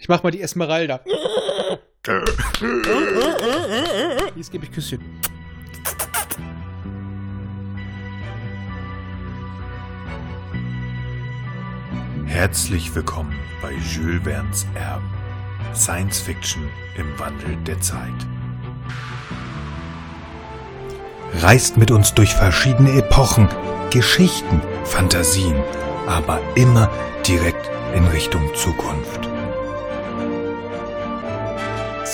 Ich mach mal die Esmeralda. Jetzt gebe ich Küsschen. Herzlich willkommen bei Jules Verne's Erben. Science Fiction im Wandel der Zeit. Reist mit uns durch verschiedene Epochen, Geschichten, Fantasien, aber immer direkt in Richtung Zukunft.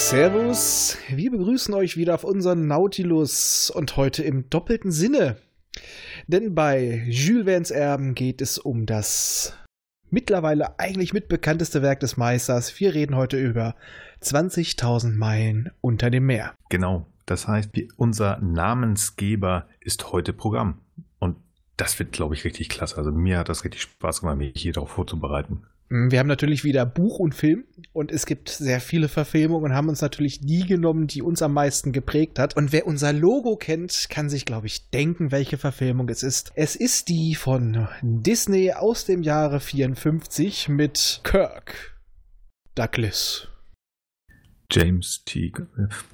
Servus, wir begrüßen euch wieder auf unseren Nautilus und heute im doppelten Sinne. Denn bei Jules Verne's Erben geht es um das mittlerweile eigentlich mitbekannteste Werk des Meisters. Wir reden heute über 20.000 Meilen unter dem Meer. Genau, das heißt, unser Namensgeber ist heute Programm. Und das wird, glaube ich, richtig klasse. Also mir hat das richtig Spaß gemacht, mich hier darauf vorzubereiten. Mm, wir haben natürlich wieder Buch und Film und es gibt sehr viele Verfilmungen und haben uns natürlich die genommen, die uns am meisten geprägt hat. Und wer unser Logo kennt, kann sich, glaube ich, denken, welche Verfilmung es ist. Es ist die von Disney aus dem Jahre 54 mit Kirk Douglas. James T.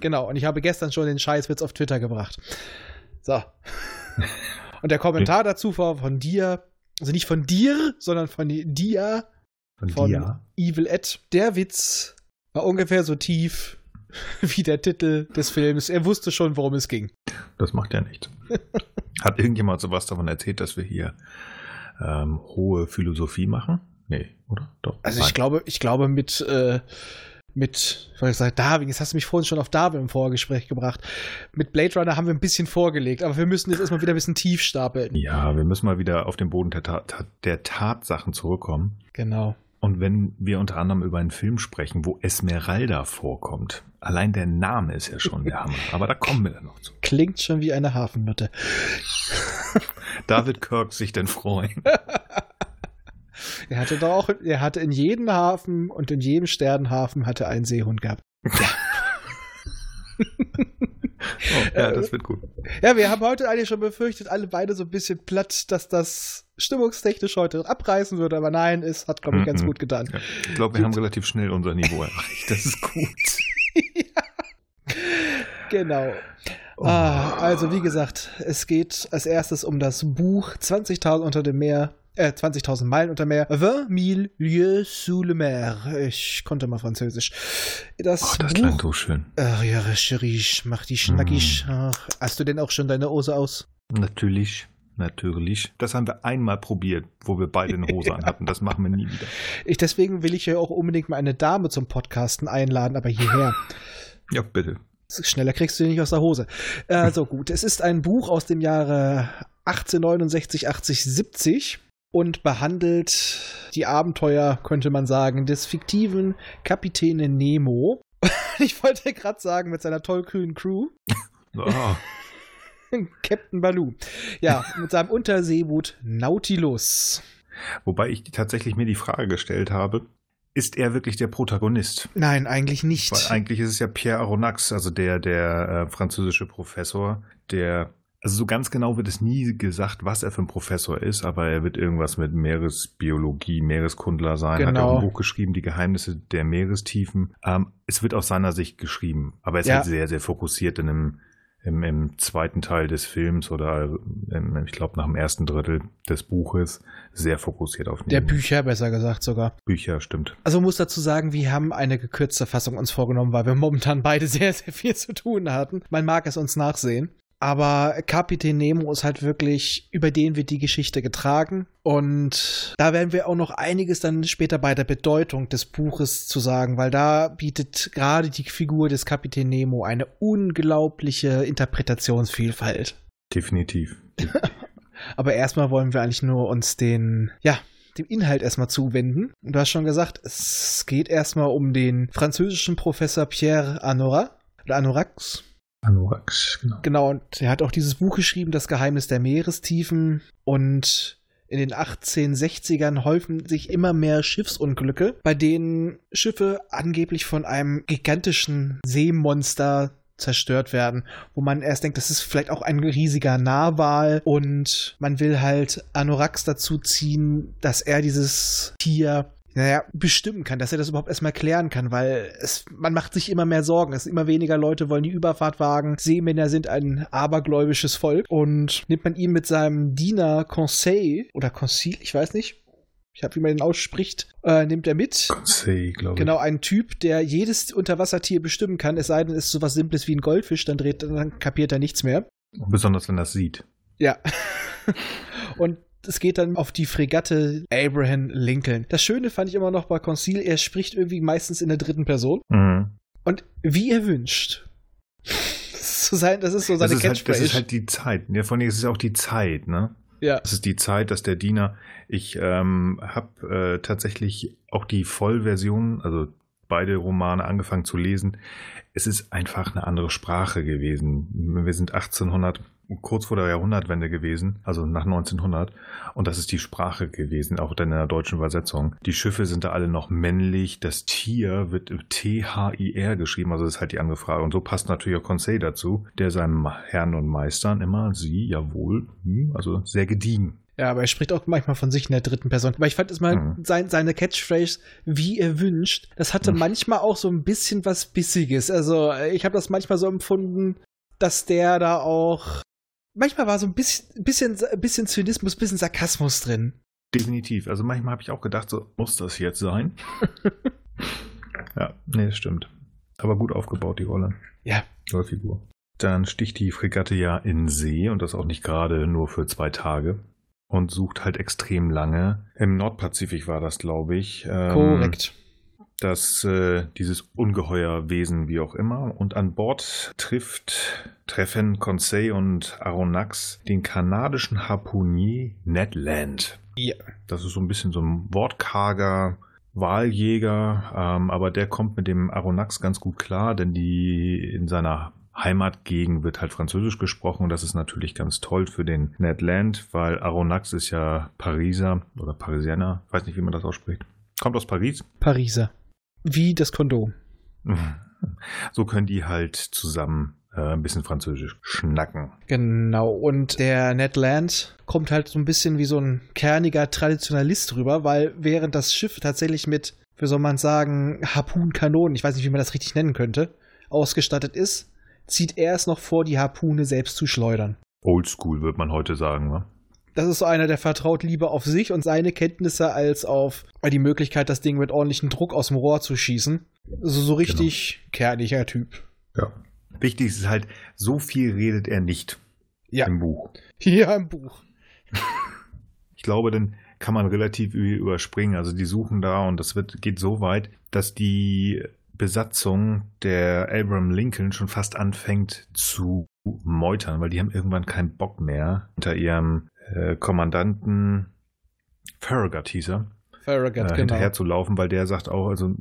Genau, und ich habe gestern schon den Scheißwitz auf Twitter gebracht. So. Und der Kommentar dazu war von dir, also nicht von dir, sondern von dir, Von, von dir. Evil Ed. Der Witz war ungefähr so tief wie der Titel des Films. Er wusste schon, worum es ging. Das macht ja nichts. Hat irgendjemand sowas davon erzählt, dass wir hier ähm, hohe Philosophie machen? Nee, oder? Doch. Also Nein. ich glaube, ich glaube mit, äh, mit, ich wollte sagen, Darwin, jetzt hast du mich vorhin schon auf Darwin im Vorgespräch gebracht. Mit Blade Runner haben wir ein bisschen vorgelegt, aber wir müssen jetzt erstmal wieder ein bisschen tief stapeln. Ja, wir müssen mal wieder auf den Boden der, Tat, der Tatsachen zurückkommen. Genau. Und wenn wir unter anderem über einen Film sprechen, wo Esmeralda vorkommt, allein der Name ist ja schon der Hammer. Aber da kommen wir dann noch zu. Klingt schon wie eine Hafennutte. Da wird Kirk sich denn freuen. Er hatte doch auch, er hatte in jedem Hafen und in jedem Sternenhafen hatte einen Seehund gehabt. Oh, ja, das wird gut. Ja, wir haben heute eigentlich schon befürchtet, alle beide so ein bisschen platt, dass das stimmungstechnisch heute abreißen würde, aber nein, es hat, glaube ich, ganz Mhm. gut getan. Ja, ich glaube, wir haben relativ schnell unser Niveau erreicht. Das ist gut. Genau. Oh. Ah, also wie gesagt, es geht als erstes um das Buch 20.000 unter dem Meer, äh, 20.000 Meilen unter Meer. 20 lieues sous le mer. Ich konnte mal Französisch. Das, Oh, das Buch. klang so schön. Ach ja, Risch, mach die schnackig. Ach, hast du denn auch schon deine Hose aus? Natürlich, natürlich. Das haben wir einmal probiert, wo wir beide eine Hose anhatten. Das machen wir nie wieder. Ich, deswegen will ich ja auch unbedingt mal eine Dame zum Podcasten einladen, aber hierher. Ja, bitte. Schneller kriegst du die nicht aus der Hose. Also gut, es ist ein Buch aus dem Jahre 1869, 80, 70 und behandelt die Abenteuer, könnte man sagen, des fiktiven Kapitäne Nemo. Ich wollte gerade sagen, mit seiner tollkühnen Crew, Ah, Captain Baloo. Ja, mit seinem Unterseeboot Nautilus. wobei ich tatsächlich mir die Frage gestellt habe, ist er wirklich der Protagonist? Nein, eigentlich nicht. Weil eigentlich ist es ja Pierre Aronnax, also der, der äh, französische Professor, der, also so ganz genau wird es nie gesagt, was er für ein Professor ist, aber er wird irgendwas mit Meeresbiologie, Meereskundler sein, hat Genau. auch ein Buch geschrieben, die Geheimnisse der Meerestiefen. Ähm, es wird aus seiner Sicht geschrieben, aber es ist Ja. halt sehr, sehr fokussiert in einem im, im zweiten Teil des Films oder im, ich glaube nach dem ersten Drittel des Buches sehr fokussiert auf Der. Bücher, besser gesagt sogar. Bücher, stimmt. Also muss dazu sagen, wir haben eine gekürzte Fassung uns vorgenommen, weil wir momentan beide sehr, sehr viel zu tun hatten. Man mag es uns nachsehen. Aber Kapitän Nemo ist halt wirklich, über den wird die Geschichte getragen. Und da werden wir auch noch einiges dann später bei der Bedeutung des Buches zu sagen, weil da bietet gerade die Figur des Kapitän Nemo eine unglaubliche Interpretationsvielfalt. Definitiv. Aber erstmal wollen wir eigentlich nur uns den, ja, dem Inhalt erstmal zuwenden. Und du hast schon gesagt, es geht erstmal um den französischen Professor Pierre Anorak. Oder Anorax. Anorax, genau. Genau, und er hat auch dieses Buch geschrieben, Das Geheimnis der Meerestiefen. Und in den 1860ern häufen sich immer mehr Schiffsunglücke, bei denen Schiffe angeblich von einem gigantischen Seemonster zerstört werden, wo man erst denkt, das ist vielleicht auch ein riesiger Narwal und man will halt Anorax dazu ziehen, dass er dieses Tier naja, bestimmen kann, dass er das überhaupt erstmal klären kann, weil es, man macht sich immer mehr Sorgen. Es immer weniger Leute wollen die Überfahrt wagen. Seemänner sind ein abergläubisches Volk und nimmt man ihn mit seinem Diener Conseil oder Conseil, ich weiß nicht, ich habe, wie man ihn ausspricht, äh, nimmt er mit. Conseil, glaube ich. Genau, ein Typ, der jedes Unterwassertier bestimmen kann, es sei denn, es ist sowas Simples wie ein Goldfisch, dann dreht, dann kapiert er nichts mehr. Besonders wenn er es sieht. Ja. und es geht dann auf die Fregatte Abraham Lincoln. Das Schöne fand ich immer noch bei Conseil, er spricht irgendwie meistens in der dritten Person. Mhm. Und wie er wünscht. Das ist so, sein, das ist so seine Das halt, das ist halt die Zeit. Ja, vor allem ist es auch die Zeit, ne? ja. Das ist die Zeit, dass der Diener, ich ähm, habe äh, tatsächlich auch die Vollversion, also beide Romane angefangen zu lesen. Es ist einfach eine andere Sprache gewesen. Wir sind 1800, kurz vor der Jahrhundertwende gewesen, also nach 1900. Und das ist die Sprache gewesen, auch in der deutschen Übersetzung. Die Schiffe sind da alle noch männlich. Das Tier wird T-H-I-R geschrieben, also das ist halt die andere Frage. Und so passt natürlich auch Conseil dazu, der seinem Herrn und Meistern immer, sie, jawohl, hm, also sehr gediegen. Ja, aber er spricht auch manchmal von sich in der dritten Person. Aber ich fand es mal Mhm. sein, seine Catchphrase, wie er wünscht, das hatte Mhm. manchmal auch so ein bisschen was Bissiges. Also ich habe das manchmal so empfunden, dass der da auch. Manchmal war so ein bisschen, bisschen, bisschen Zynismus, bisschen Sarkasmus drin. Definitiv. Also manchmal habe ich auch gedacht, so, muss das jetzt sein? ja, nee, das stimmt. Aber gut aufgebaut, die Rolle. Ja. Oder Figur. Dann sticht die Fregatte ja in See und das auch nicht gerade nur für zwei Tage. Und sucht halt extrem lange. Im Nordpazifik war das, glaube ich. ähm, Korrekt. Dass äh, dieses Ungeheuerwesen, wie auch immer, und an Bord trifft, treffen Conseil und Aronnax den kanadischen Harpunier Ned Land. Ja. Das ist so ein bisschen so ein wortkarger Wahljäger, ähm, aber der kommt mit dem Aronnax ganz gut klar, denn die in seiner Heimatgegend wird halt Französisch gesprochen und das ist natürlich ganz toll für den Ned Land, weil Aronnax ist ja Pariser oder Parisianer, weiß nicht, wie man das ausspricht. Kommt aus Paris. Pariser. Wie das Kondom. So können die halt zusammen äh, ein bisschen Französisch schnacken. Genau. Und der Ned Land kommt halt so ein bisschen wie so ein kerniger Traditionalist rüber, weil während das Schiff tatsächlich mit, wie soll man sagen, Harpunkanonen, ich weiß nicht, wie man das richtig nennen könnte, ausgestattet ist, zieht er es noch vor, die Harpune selbst zu schleudern. Oldschool, würde man heute sagen, ne? Das ist so einer, der vertraut lieber auf sich und seine Kenntnisse als auf die Möglichkeit, das Ding mit ordentlichem Druck aus dem Rohr zu schießen. Also so richtig kerniger Typ. Ja. Wichtig ist halt, so viel redet er nicht Ja. im Buch. Hier im Buch. Ich glaube, dann kann man relativ überspringen. Also die suchen da und das wird, geht so weit, dass die Besatzung der Abraham Lincoln schon fast anfängt zu meutern, weil die haben irgendwann keinen Bock mehr unter ihrem äh, Kommandanten Farragut hieß er, Farragut, äh, genau. hinterher zu laufen, weil der sagt auch, also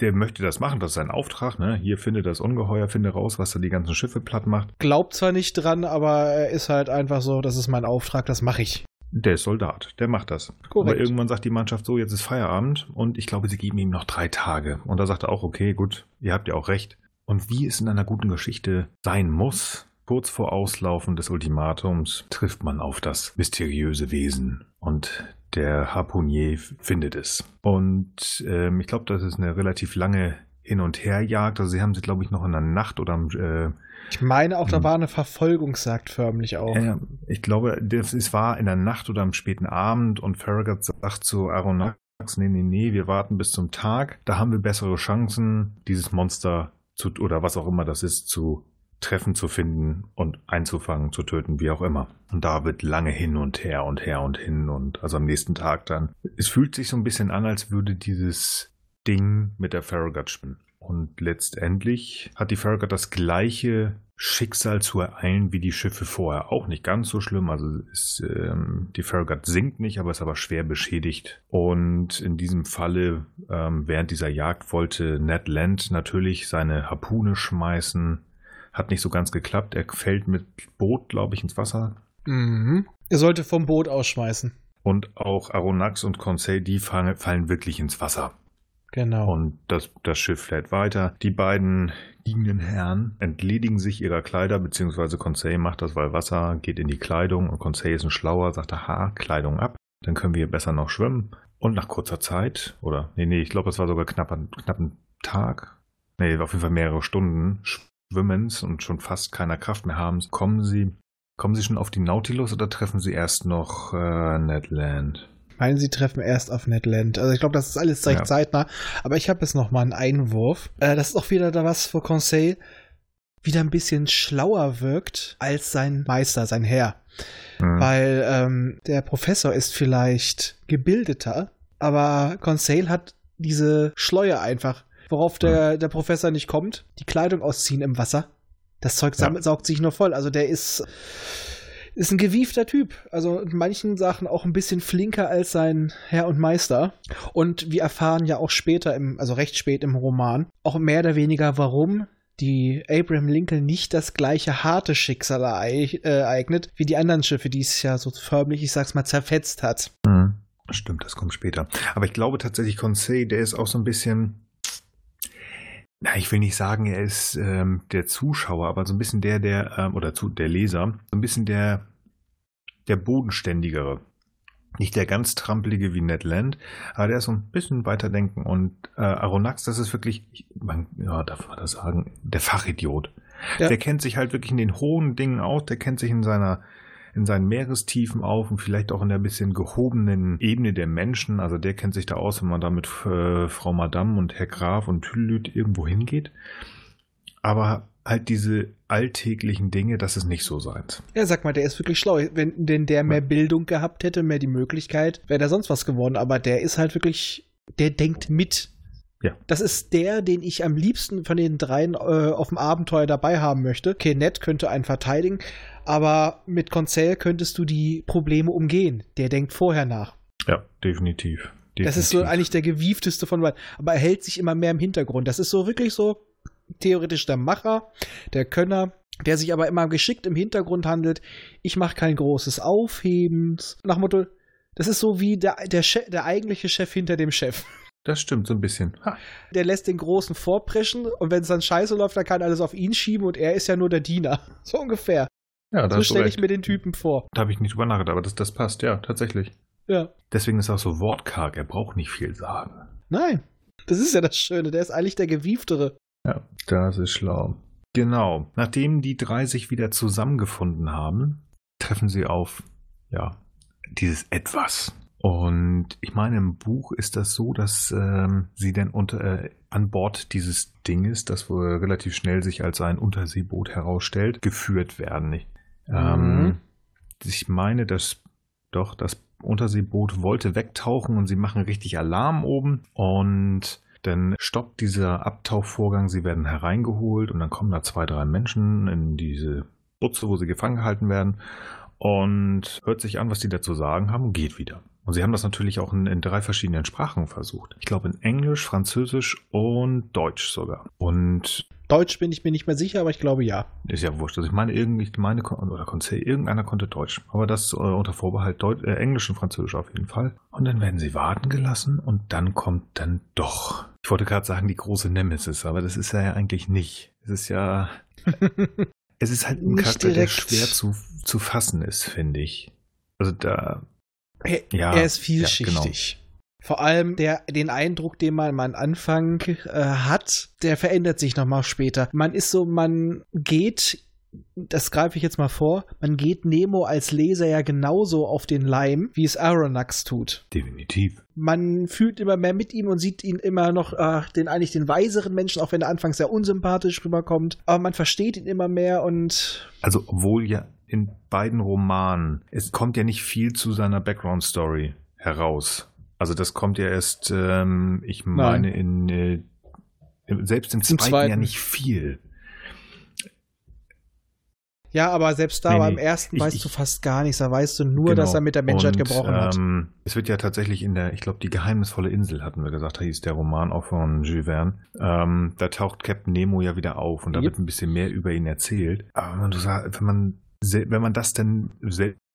der möchte das machen, das ist sein Auftrag, ne? Hier finde das Ungeheuer, finde raus, was da die ganzen Schiffe platt macht. Glaubt zwar nicht dran, aber er ist halt einfach so, das ist mein Auftrag, das mache ich. Der ist Soldat, der macht das. Korrekt. Aber irgendwann sagt die Mannschaft so, jetzt ist Feierabend und ich glaube, sie geben ihm noch drei Tage. Und da sagt er auch, okay, gut, ihr habt ja auch recht. Und wie es in einer guten Geschichte sein muss, kurz vor Auslaufen des Ultimatums trifft man auf das mysteriöse Wesen und der Harpunier findet es. Und ähm, ich glaube, das ist eine relativ lange Hin- und Herjagd. Also sie haben sie, glaube ich, noch in der Nacht oder am äh, Ich meine auch, da war eine Verfolgungsjagd förmlich auch. ja. ich glaube, das, es war in der Nacht oder am späten Abend und Farragut sagt zu Aronnax, nee, nee, nee, wir warten bis zum Tag. Da haben wir bessere Chancen, dieses Monster zu, oder was auch immer das ist, zu treffen, zu finden und einzufangen, zu töten, wie auch immer. Und da wird lange hin und her und her und hin und also am nächsten Tag dann. Es fühlt sich so ein bisschen an, als würde dieses Ding mit der Farragut spinnen. Und letztendlich hat die Farragut das gleiche Schicksal zu ereilen wie die Schiffe vorher. Auch nicht ganz so schlimm. Also ist, ähm, die Farragut sinkt nicht, aber ist aber schwer beschädigt. Und in diesem Falle, ähm, während dieser Jagd, wollte Ned Land natürlich seine Harpune schmeißen. Hat nicht so ganz geklappt. Er fällt mit Boot, glaube ich, ins Wasser. Mhm. Er sollte vom Boot ausschmeißen. Und auch Aronnax und Conseil, die fallen, fallen wirklich ins Wasser. Genau. Und das, das Schiff fährt weiter. Die beiden liegenden Herren entledigen sich ihrer Kleider, beziehungsweise Conseil macht das, weil Wasser geht in die Kleidung und Conseil ist ein Schlauer, sagt, aha, Kleidung ab, dann können wir besser noch schwimmen. Und nach kurzer Zeit, oder nee, nee, ich glaube, es war sogar knapp, knapp ein Tag, nee, auf jeden Fall mehrere Stunden Schwimmens und schon fast keiner Kraft mehr haben, kommen sie, kommen sie schon auf die Nautilus oder treffen sie erst noch äh, Ned Land? meinen, sie treffen erst auf Ned Land. Also ich glaube, das ist alles recht ja. zeitnah. Aber ich habe jetzt noch mal einen Einwurf. Äh, das ist auch wieder da was für Conseil wieder ein bisschen schlauer wirkt als sein Meister, sein Herr. Mhm. Weil ähm, der Professor ist vielleicht gebildeter, aber Conseil hat diese Schleue einfach, worauf der, der Professor nicht kommt. Die Kleidung ausziehen im Wasser. Das Zeug ja. saugt sich nur voll. Also der ist ist ein gewiefter Typ. Also in manchen Sachen auch ein bisschen flinker als sein Herr und Meister. Und wir erfahren ja auch später, im, also recht spät im Roman, auch mehr oder weniger, warum die Abraham Lincoln nicht das gleiche harte Schicksal äh, ereignet wie die anderen Schiffe, die es ja so förmlich, ich sag's mal, zerfetzt hat. Mhm. Stimmt, das kommt später. Aber ich glaube tatsächlich, Conseil, der ist auch so ein bisschen. Na, ich will nicht sagen, er ist ähm, der Zuschauer, aber so ein bisschen der, der, ähm, oder zu, der Leser, so ein bisschen der, der bodenständigere. Nicht der ganz trampelige wie Ned Land, aber der ist so ein bisschen weiterdenken. Und äh, Aronax, das ist wirklich, man, ja, darf man das sagen, der Fachidiot. Ja. Der kennt sich halt wirklich in den hohen Dingen aus, der kennt sich in seiner in seinen Meerestiefen auf und vielleicht auch in der bisschen gehobenen Ebene der Menschen. Also der kennt sich da aus, wenn man da mit äh, Frau Madame und Herr Graf und Tüllüt irgendwo hingeht. Aber halt diese alltäglichen Dinge, das ist nicht so seins. Ja, sag mal, der ist wirklich schlau. Wenn denn der mehr Bildung gehabt hätte, mehr die Möglichkeit, wäre der sonst was geworden. Aber der ist halt wirklich, der denkt mit. Ja. Das ist der, den ich am liebsten von den dreien äh, auf dem Abenteuer dabei haben möchte. Okay, Ned könnte einen verteidigen, aber mit Conseil könntest du die Probleme umgehen. Der denkt vorher nach. Ja, definitiv. definitiv. Das ist so eigentlich der gewiefteste von beiden. Aber er hält sich immer mehr im Hintergrund. Das ist so wirklich so, theoretisch der Macher, der Könner, der sich aber immer geschickt im Hintergrund handelt. Ich mache kein großes Aufheben. Nach Motto, das ist so wie der, der, Chef, der eigentliche Chef hinter dem Chef. Das stimmt, so ein bisschen. Ha. Der lässt den Großen vorpreschen und wenn es dann scheiße läuft, dann kann alles auf ihn schieben und er ist ja nur der Diener. So ungefähr. Ja, so stelle ich mir den Typen vor. Da habe ich nicht drüber nachgedacht, aber das, das passt, ja, tatsächlich. Ja. Deswegen ist er auch so wortkarg, er braucht nicht viel sagen. Nein, das ist ja das Schöne, der ist eigentlich der Gewieftere. Ja, das ist schlau. Genau. Nachdem die drei sich wieder zusammengefunden haben, treffen sie auf, ja, dieses Etwas. Und ich meine, im Buch ist das so, dass ähm, sie dann unter, äh, an Bord dieses Dinges, das wohl relativ schnell sich als ein Unterseeboot herausstellt, geführt werden. Ich, ähm, mhm. ich meine, dass doch das Unterseeboot wollte wegtauchen und sie machen richtig Alarm oben und dann stoppt dieser Abtauchvorgang, sie werden hereingeholt und dann kommen da zwei, drei Menschen in diese Butze, wo sie gefangen gehalten werden und hört sich an, was die dazu sagen haben, geht wieder. Und sie haben das natürlich auch in, in, drei verschiedenen Sprachen versucht. Ich glaube in Englisch, Französisch und Deutsch sogar. Und Deutsch bin ich mir nicht mehr sicher, aber ich glaube ja. Ist ja wurscht. Also ich meine, irgendwie, meine, oder Conseil, irgendeiner konnte Deutsch. Aber das äh, unter Vorbehalt Deut äh, Englisch und Französisch auf jeden Fall. Und dann werden sie warten gelassen und dann kommt dann doch. Ich wollte gerade sagen, die große Nemesis, aber das ist er ja eigentlich nicht. Es ist ja. es ist halt ein Charakter, der schwer zu, zu fassen ist, finde ich. Also da. Er, ja, er ist vielschichtig. Ja, genau. Vor allem der, den Eindruck, den man am Anfang äh, hat, der verändert sich nochmal später. Man ist so, man geht, das greife ich jetzt mal vor, man geht Nemo als Leser ja genauso auf den Leim, wie es Aronnax tut. Definitiv. Man fühlt immer mehr mit ihm und sieht ihn immer noch, äh, den eigentlich den weiseren Menschen, auch wenn er anfangs sehr unsympathisch rüberkommt. Aber man versteht ihn immer mehr und. Also, obwohl ja in beiden Romanen, es kommt ja nicht viel zu seiner Background-Story heraus. Also das kommt ja erst, ähm, ich meine, in äh, selbst im, zweiten, zweiten, ja nicht viel. Ja, aber selbst da nee, beim ersten ich, weißt ich, du fast gar nichts. Da weißt du nur, genau. dass er mit der Menschheit und, gebrochen hat. Ähm, es wird ja tatsächlich in der, ich glaube, die geheimnisvolle Insel hatten wir gesagt, da hieß der Roman auch von Jules Verne. Ähm, da taucht Captain Nemo ja wieder auf und da yep. wird ein bisschen mehr über ihn erzählt. Aber wenn man, wenn man, wenn man das denn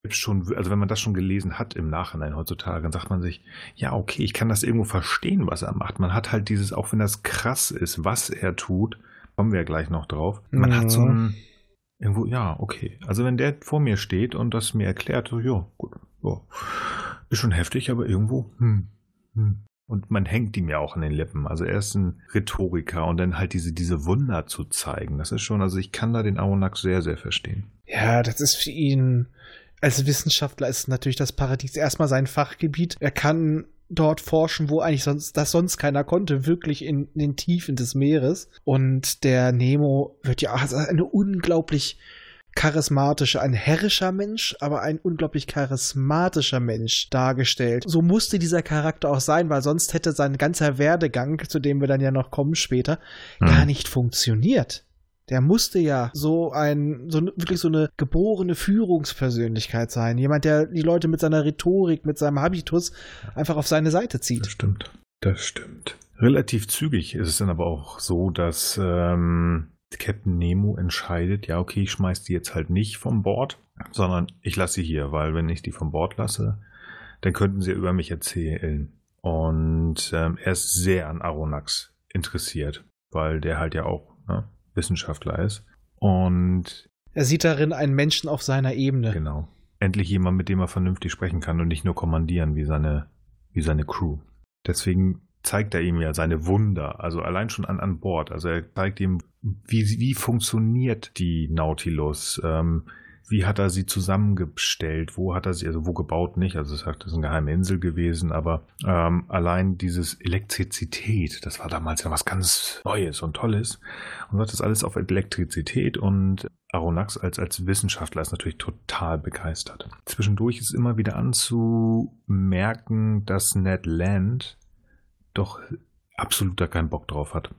schon, also wenn man das schon gelesen hat im Nachhinein heutzutage, dann sagt man sich, ja, okay, ich kann das irgendwo verstehen, was er macht. Man hat halt dieses, auch wenn das krass ist, was er tut, kommen wir ja gleich noch drauf. Man ja. hat so ein, irgendwo, ja, okay. Also wenn der vor mir steht und das mir erklärt, so, ja, gut, ja, ist schon heftig, aber irgendwo, hm, Hm. Und man hängt ihm ja auch an den Lippen. Also er ist ein Rhetoriker und dann halt diese, diese Wunder zu zeigen. Das ist schon, also ich kann da den Aronax sehr, sehr verstehen. Ja, das ist für ihn als Wissenschaftler ist natürlich das Paradies erstmal sein Fachgebiet. Er kann dort forschen, wo eigentlich sonst das sonst keiner konnte, wirklich in, in den Tiefen des Meeres. Und der Nemo wird ja als eine unglaublich charismatische, ein herrischer Mensch, aber ein unglaublich charismatischer Mensch dargestellt. So musste dieser Charakter auch sein, weil sonst hätte sein ganzer Werdegang, zu dem wir dann ja noch kommen später, hm. gar nicht funktioniert. Der musste ja so ein, so wirklich so eine geborene Führungspersönlichkeit sein. Jemand, der die Leute mit seiner Rhetorik, mit seinem Habitus einfach auf seine Seite zieht. Das stimmt. Das stimmt. Relativ zügig ist es dann aber auch so, dass ähm, Captain Nemo entscheidet, ja, okay, ich schmeiß die jetzt halt nicht vom Bord, sondern ich lasse sie hier, weil wenn ich die vom Bord lasse, dann könnten sie über mich erzählen. Und ähm, er ist sehr an Aronax interessiert, weil der halt ja auch ne, Wissenschaftler ist. Und er sieht darin einen Menschen auf seiner Ebene. Genau. Endlich jemand, mit dem er vernünftig sprechen kann und nicht nur kommandieren wie seine, wie seine Crew. Deswegen zeigt er ihm ja seine Wunder, also allein schon an, an Bord. Also er zeigt ihm, wie, wie funktioniert die Nautilus, ähm, wie hat er sie zusammengestellt, wo hat er sie, also wo gebaut nicht, also es sagt, das ist eine geheime Insel gewesen, aber ähm, allein dieses Elektrizität, das war damals ja was ganz Neues und Tolles und hat das alles auf Elektrizität und Aronax als, als Wissenschaftler ist natürlich total begeistert. Zwischendurch ist immer wieder anzumerken, dass Ned Land doch absolut da keinen Bock drauf hat.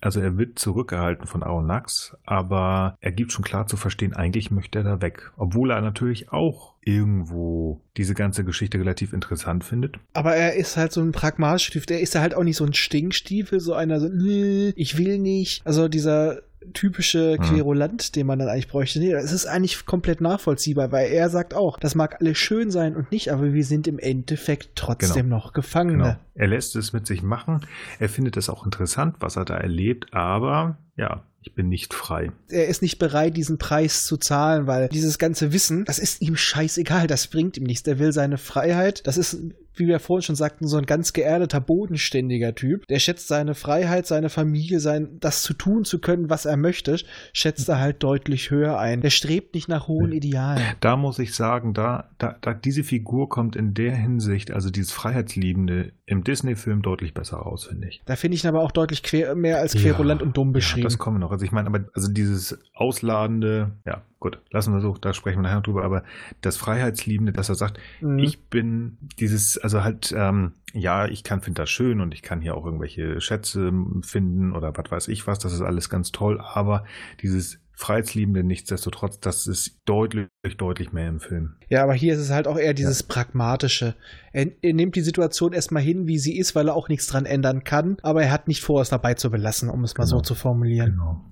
Also er wird zurückgehalten von Aonax, aber er gibt schon klar zu verstehen, eigentlich möchte er da weg. Obwohl er natürlich auch irgendwo diese ganze Geschichte relativ interessant findet. Aber er ist halt so ein pragmatischer Typ. Der ist halt auch nicht so ein Stinkstiefel, so einer so, ich will nicht. Also dieser typische hm. Querulant, den man dann eigentlich bräuchte. Nee, es ist eigentlich komplett nachvollziehbar, weil er sagt auch, das mag alles schön sein und nicht, aber wir sind im Endeffekt trotzdem genau. noch Gefangene. Genau. Er lässt es mit sich machen. Er findet es auch interessant, was er da erlebt, aber ja, ich bin nicht frei. Er ist nicht bereit, diesen Preis zu zahlen, weil dieses ganze Wissen, das ist ihm scheißegal, das bringt ihm nichts. Der will seine Freiheit. Das ist wie wir vorhin schon sagten, so ein ganz geerdeter, bodenständiger Typ. Der schätzt seine Freiheit, seine Familie, sein, das zu tun zu können, was er möchte, schätzt er halt deutlich höher ein. Der strebt nicht nach hohen Idealen. Da muss ich sagen, da, da, da diese Figur kommt in der Hinsicht, also dieses Freiheitsliebende, im Disney-Film deutlich besser raus, finde ich. Da finde ich ihn aber auch deutlich quer, mehr als querulant ja, und dumm beschrieben. Ja, das kommen wir noch. Also ich meine, aber also dieses ausladende, ja, gut, lassen wir so, da sprechen wir nachher drüber, aber das Freiheitsliebende, dass er sagt, mhm. ich bin dieses, also halt, ähm, ja, ich kann finde das schön und ich kann hier auch irgendwelche Schätze finden oder was weiß ich was, das ist alles ganz toll, aber dieses Freiheitsliebende nichtsdestotrotz, das ist deutlich, deutlich mehr im Film. Ja, aber hier ist es halt auch eher dieses ja. Pragmatische. Er, er, nimmt die Situation erstmal hin, wie sie ist, weil er auch nichts dran ändern kann, aber er hat nicht vor, es dabei zu belassen, um es mal genau. so zu formulieren. Genau.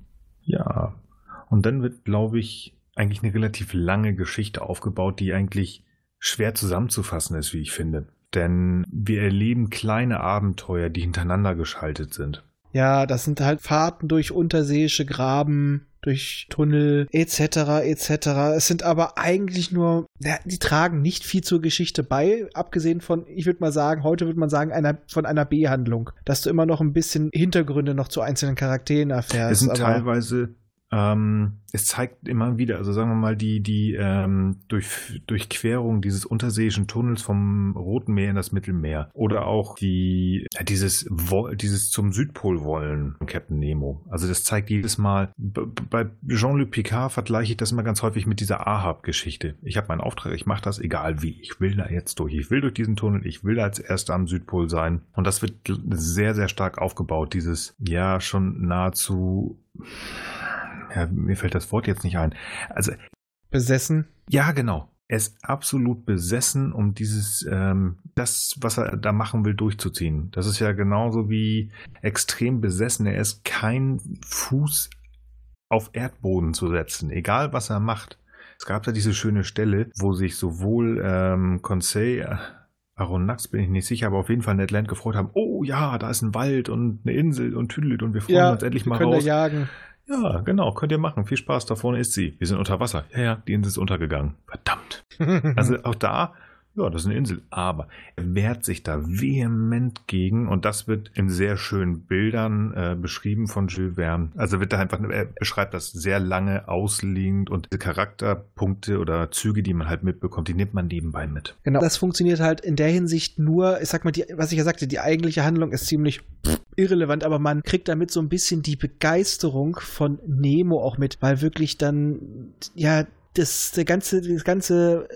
Ja. Und dann wird, glaube ich, eigentlich eine relativ lange Geschichte aufgebaut, die eigentlich schwer zusammenzufassen ist, wie ich finde. Denn wir erleben kleine Abenteuer, die hintereinander geschaltet sind. Ja, das sind halt Fahrten durch unterseeische Graben, durch Tunnel etc. etc. Es sind aber eigentlich nur, ja, die tragen nicht viel zur Geschichte bei, abgesehen von, ich würde mal sagen, heute würde man sagen, einer, von einer B-Handlung, dass du immer noch ein bisschen Hintergründe noch zu einzelnen Charakteren erfährst. Es sind teilweise ähm, es zeigt immer wieder, also sagen wir mal, die, die ähm, durch, Durchquerung dieses unterseeischen Tunnels vom Roten Meer in das Mittelmeer oder auch die, dieses, dieses zum Südpol wollen von Captain Nemo. Also das zeigt jedes Mal, bei Jean-Luc Picard vergleiche ich das immer ganz häufig mit dieser Ahab-Geschichte. Ich habe meinen Auftrag, ich mache das egal wie. Ich will da jetzt durch. Ich will durch diesen Tunnel, ich will als Erster am Südpol sein. Und das wird sehr, sehr stark aufgebaut, dieses, ja, schon nahezu ja, mir fällt das Wort jetzt nicht ein. Also besessen. Ja, genau. Er ist absolut besessen, um dieses, ähm, das, was er da machen will, durchzuziehen. Das ist ja genauso wie extrem besessen. Er ist kein Fuß auf Erdboden zu setzen, egal was er macht. Es gab da diese schöne Stelle, wo sich sowohl ähm, Conseil, äh, Aronax bin ich nicht sicher, aber auf jeden Fall Ned Land gefreut haben. Oh ja, da ist ein Wald und eine Insel und Tüdelüt und wir freuen ja, uns endlich mal raus. jagen. Ja, genau, könnt ihr machen. Viel Spaß, da vorne ist sie. Wir sind unter Wasser. Ja, ja, die Insel ist untergegangen. Verdammt. also auch da ja, das ist eine Insel. Aber er wehrt sich da vehement gegen und das wird in sehr schönen Bildern äh, beschrieben von Jules Verne. Also wird da einfach, er beschreibt das sehr lange ausliegend und diese Charakterpunkte oder Züge, die man halt mitbekommt, die nimmt man nebenbei mit. Genau. Das funktioniert halt in der Hinsicht nur, ich sag mal, die, was ich ja sagte, die eigentliche Handlung ist ziemlich irrelevant, aber man kriegt damit so ein bisschen die Begeisterung von Nemo auch mit, weil wirklich dann, ja, das, der ganze, das ganze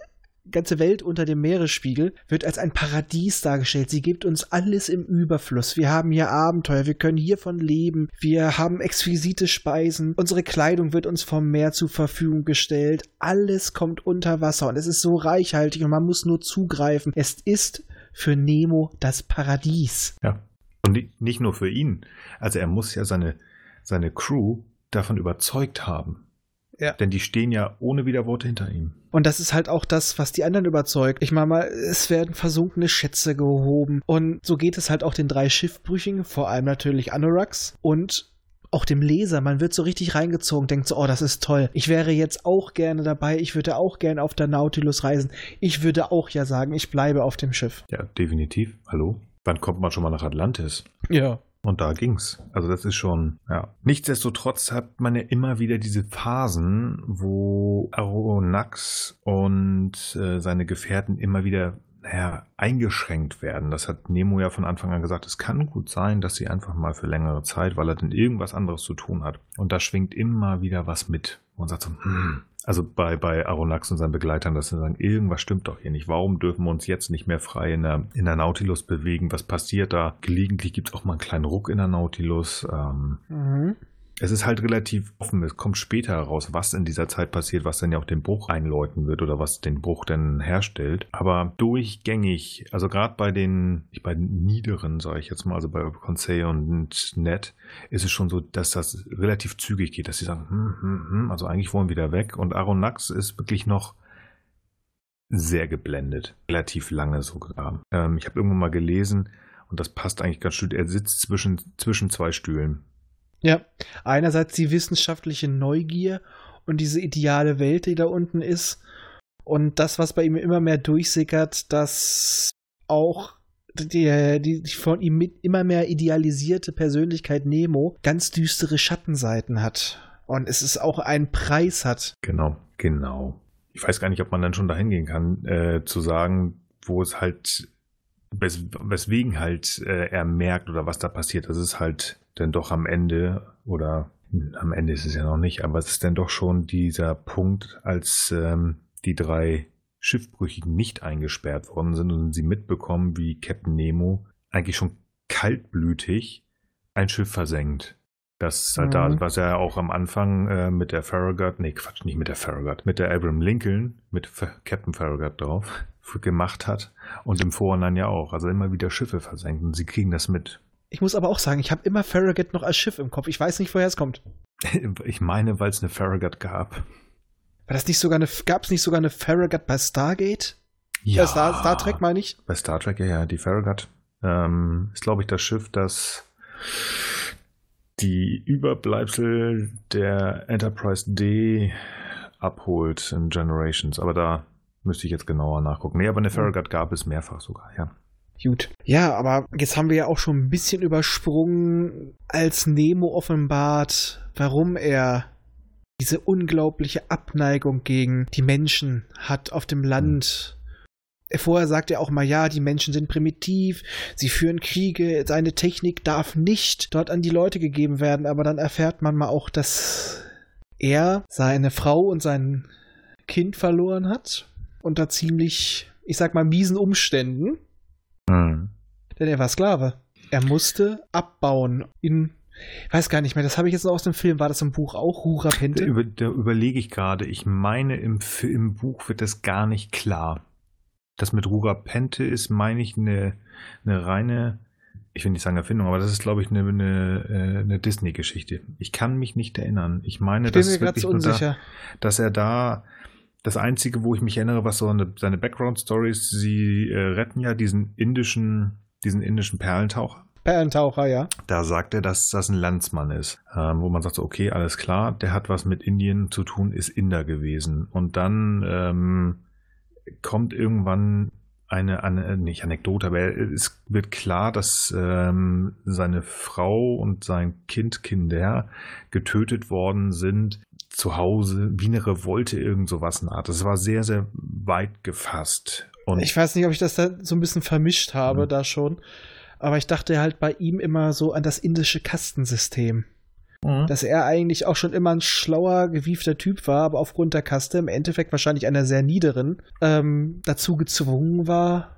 ganze Welt unter dem Meeresspiegel wird als ein Paradies dargestellt. Sie gibt uns alles im Überfluss. Wir haben hier Abenteuer, wir können hiervon leben, wir haben exquisite Speisen, unsere Kleidung wird uns vom Meer zur Verfügung gestellt, alles kommt unter Wasser und es ist so reichhaltig und man muss nur zugreifen. Es ist für Nemo das Paradies. Ja. Und nicht nur für ihn. Also er muss ja seine, seine Crew davon überzeugt haben. Ja. Denn die stehen ja ohne Widerworte hinter ihm. Und das ist halt auch das, was die anderen überzeugt. Ich meine mal, es werden versunkene Schätze gehoben. Und so geht es halt auch den drei Schiffbrüchigen, vor allem natürlich Anorax und auch dem Leser, man wird so richtig reingezogen, denkt so, oh, das ist toll. Ich wäre jetzt auch gerne dabei, ich würde auch gerne auf der Nautilus reisen. Ich würde auch ja sagen, ich bleibe auf dem Schiff. Ja, definitiv. Hallo? Wann kommt man schon mal nach Atlantis? Ja. Und da ging's. Also das ist schon, ja. Nichtsdestotrotz hat man ja immer wieder diese Phasen, wo Aronax und äh, seine Gefährten immer wieder naja, eingeschränkt werden. Das hat Nemo ja von Anfang an gesagt. Es kann gut sein, dass sie einfach mal für längere Zeit, weil er denn irgendwas anderes zu tun hat. Und da schwingt immer wieder was mit. Und sagt so, hm, also bei, bei Aronax und seinen Begleitern, dass sie sagen, irgendwas stimmt doch hier nicht. Warum dürfen wir uns jetzt nicht mehr frei in der, in der Nautilus bewegen? Was passiert da? Gelegentlich gibt es auch mal einen kleinen Ruck in der Nautilus. Ähm, mhm. Es ist halt relativ offen. Es kommt später heraus, was in dieser Zeit passiert, was dann ja auch den Bruch einläuten wird oder was den Bruch dann herstellt. Aber durchgängig, also gerade bei den, bei den niederen, sage ich jetzt mal, also bei Conseil und Net, ist es schon so, dass das relativ zügig geht, dass sie sagen, hm, hm, hm, also eigentlich wollen wir wieder weg. Und Aronax ist wirklich noch sehr geblendet. Relativ lange sogar. Ähm, ich habe irgendwann mal gelesen, und das passt eigentlich ganz schön, er sitzt zwischen, zwischen zwei Stühlen. Ja, einerseits die wissenschaftliche Neugier und diese ideale Welt, die da unten ist. Und das, was bei ihm immer mehr durchsickert, dass auch die, die, die von ihm mit immer mehr idealisierte Persönlichkeit Nemo ganz düstere Schattenseiten hat. Und es ist auch einen Preis hat. Genau, genau. Ich weiß gar nicht, ob man dann schon dahin gehen kann, äh, zu sagen, wo es halt, wes weswegen halt äh, er merkt oder was da passiert. Das ist halt denn doch am Ende oder am Ende ist es ja noch nicht, aber es ist dann doch schon dieser Punkt, als ähm, die drei Schiffbrüchigen nicht eingesperrt worden sind und sie mitbekommen, wie Captain Nemo eigentlich schon kaltblütig ein Schiff versenkt. Das halt mhm. da, was er auch am Anfang äh, mit der Farragut, nee, Quatsch, nicht mit der Farragut, mit der Abraham Lincoln, mit Captain Farragut drauf, gemacht hat. Und im Vorhinein ja auch. Also immer wieder Schiffe versenkt und sie kriegen das mit. Ich muss aber auch sagen, ich habe immer Farragut noch als Schiff im Kopf. Ich weiß nicht, woher es kommt. Ich meine, weil es eine Farragut gab. War das nicht sogar eine, gab es nicht sogar eine Farragut bei Stargate? Ja. Bei Star, Star Trek meine ich? Bei Star Trek, ja, ja. Die Farragut ähm, ist, glaube ich, das Schiff, das die Überbleibsel der Enterprise D abholt in Generations. Aber da müsste ich jetzt genauer nachgucken. Nee, aber eine Farragut gab es mehrfach sogar, ja. Gut. Ja, aber jetzt haben wir ja auch schon ein bisschen übersprungen, als Nemo offenbart, warum er diese unglaubliche Abneigung gegen die Menschen hat auf dem Land. Vorher sagt er auch mal, ja, die Menschen sind primitiv, sie führen Kriege, seine Technik darf nicht dort an die Leute gegeben werden, aber dann erfährt man mal auch, dass er seine Frau und sein Kind verloren hat unter ziemlich, ich sag mal, miesen Umständen. Mhm. Denn er war Sklave. Er musste abbauen in ich weiß gar nicht mehr, das habe ich jetzt aus dem Film. War das im Buch auch Hura Pente? Da, über, da überlege ich gerade. Ich meine, im, im Buch wird das gar nicht klar. Das mit Rura Pente ist, meine ich, eine, eine reine, ich will nicht sagen Erfindung, aber das ist, glaube ich, eine, eine, äh, eine Disney-Geschichte. Ich kann mich nicht erinnern. Ich meine, ich bin mir wirklich unsicher. Da, dass er da das Einzige, wo ich mich erinnere, was so eine, seine Background-Stories, sie äh, retten ja diesen indischen, diesen indischen Perlentaucher. Perlentaucher, ja. Da sagt er, dass das ein Landsmann ist, ähm, wo man sagt, so, okay, alles klar, der hat was mit Indien zu tun, ist Inder gewesen. Und dann ähm, kommt irgendwann eine, eine nicht Anekdote, aber es wird klar, dass ähm, seine Frau und sein Kind, Kinder getötet worden sind zu Hause, wie eine Revolte, irgend sowas in Art. Das war sehr, sehr weit gefasst. Und ich weiß nicht, ob ich das da so ein bisschen vermischt habe, mhm. da schon. Aber ich dachte halt bei ihm immer so an das indische Kastensystem. Mhm. Dass er eigentlich auch schon immer ein schlauer, gewiefter Typ war, aber aufgrund der Kaste im Endeffekt wahrscheinlich einer sehr niederen, ähm, dazu gezwungen war,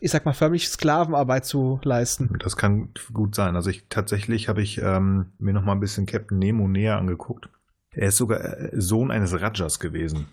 ich sag mal, förmlich Sklavenarbeit zu leisten. Das kann gut sein. Also ich tatsächlich habe ich ähm, mir noch mal ein bisschen Captain Nemo näher angeguckt. Er ist sogar äh, Sohn eines Rajas gewesen.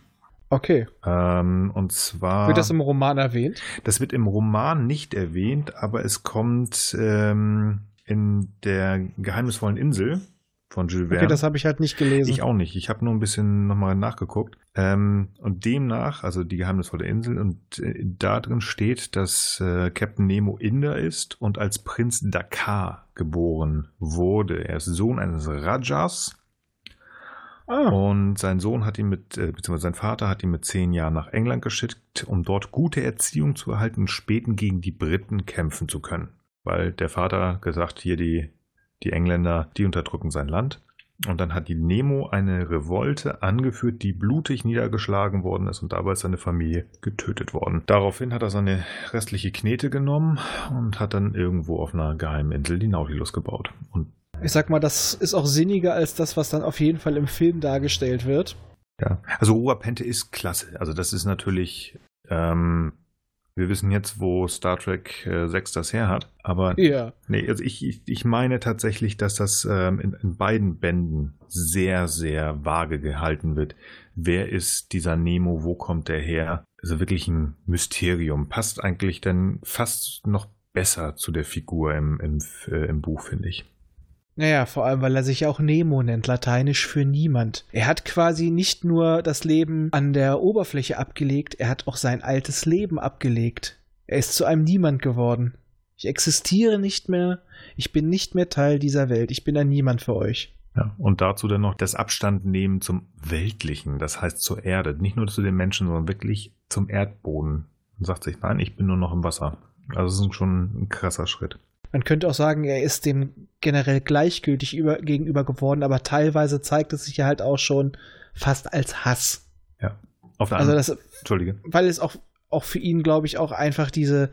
Okay. Ähm, und zwar. Wird das im Roman erwähnt? Das wird im Roman nicht erwähnt, aber es kommt ähm, in der geheimnisvollen Insel von Jules Verne. Okay, das habe ich halt nicht gelesen. Ich auch nicht. Ich habe nur ein bisschen nochmal nachgeguckt. Ähm, und demnach, also die geheimnisvolle Insel, und äh, da drin steht, dass äh, Captain Nemo Inder ist und als Prinz Dakar geboren wurde. Er ist Sohn eines Rajas. Ah. Und sein Sohn hat ihn mit, äh, beziehungsweise sein Vater hat ihn mit zehn Jahren nach England geschickt, um dort gute Erziehung zu erhalten und späten gegen die Briten kämpfen zu können. Weil der Vater gesagt, hier die die Engländer, die unterdrücken sein Land. Und dann hat die Nemo eine Revolte angeführt, die blutig niedergeschlagen worden ist und dabei ist seine Familie getötet worden. Daraufhin hat er seine restliche Knete genommen und hat dann irgendwo auf einer geheimen Insel die Nautilus gebaut. Und ich sag mal, das ist auch sinniger als das, was dann auf jeden Fall im Film dargestellt wird. Ja, also Oberpente ist klasse. Also das ist natürlich ähm, wir wissen jetzt, wo Star Trek äh, 6 das her hat. Aber ja. nee, also ich, ich, ich meine tatsächlich, dass das ähm, in, in beiden Bänden sehr, sehr vage gehalten wird. Wer ist dieser Nemo? Wo kommt der her? Also wirklich ein Mysterium. Passt eigentlich dann fast noch besser zu der Figur im, im, äh, im Buch, finde ich. Naja, vor allem, weil er sich auch Nemo nennt, lateinisch für niemand. Er hat quasi nicht nur das Leben an der Oberfläche abgelegt, er hat auch sein altes Leben abgelegt. Er ist zu einem Niemand geworden. Ich existiere nicht mehr, ich bin nicht mehr Teil dieser Welt, ich bin ein Niemand für euch. Ja, und dazu dann noch das Abstand nehmen zum Weltlichen, das heißt zur Erde, nicht nur zu den Menschen, sondern wirklich zum Erdboden. Und sagt sich, nein, ich bin nur noch im Wasser. Also das ist schon ein krasser Schritt. Man könnte auch sagen, er ist dem generell gleichgültig über, gegenüber geworden, aber teilweise zeigt es sich ja halt auch schon fast als Hass. Ja. Auf der also das, Entschuldige. Weil es auch, auch für ihn, glaube ich, auch einfach diese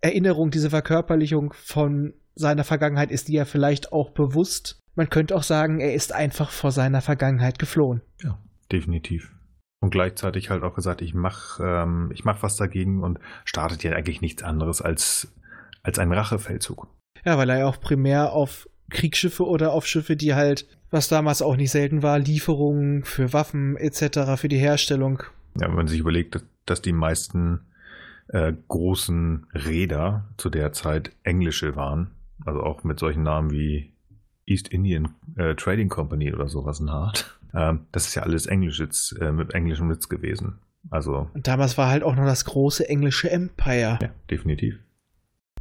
Erinnerung, diese Verkörperlichung von seiner Vergangenheit ist, die er vielleicht auch bewusst. Man könnte auch sagen, er ist einfach vor seiner Vergangenheit geflohen. Ja, definitiv. Und gleichzeitig halt auch gesagt, ich mach, ähm, ich mach was dagegen und startet ja eigentlich nichts anderes als als ein Rachefeldzug. Ja, weil er ja auch primär auf Kriegsschiffe oder auf Schiffe, die halt, was damals auch nicht selten war, Lieferungen für Waffen etc. für die Herstellung. Ja, wenn man sich überlegt, dass die meisten äh, großen Räder zu der Zeit englische waren, also auch mit solchen Namen wie East Indian äh, Trading Company oder sowas in Art. Ähm, das ist ja alles Englisch jetzt, äh, mit englischem Witz gewesen. Also. Und damals war halt auch noch das große englische Empire. Ja, definitiv.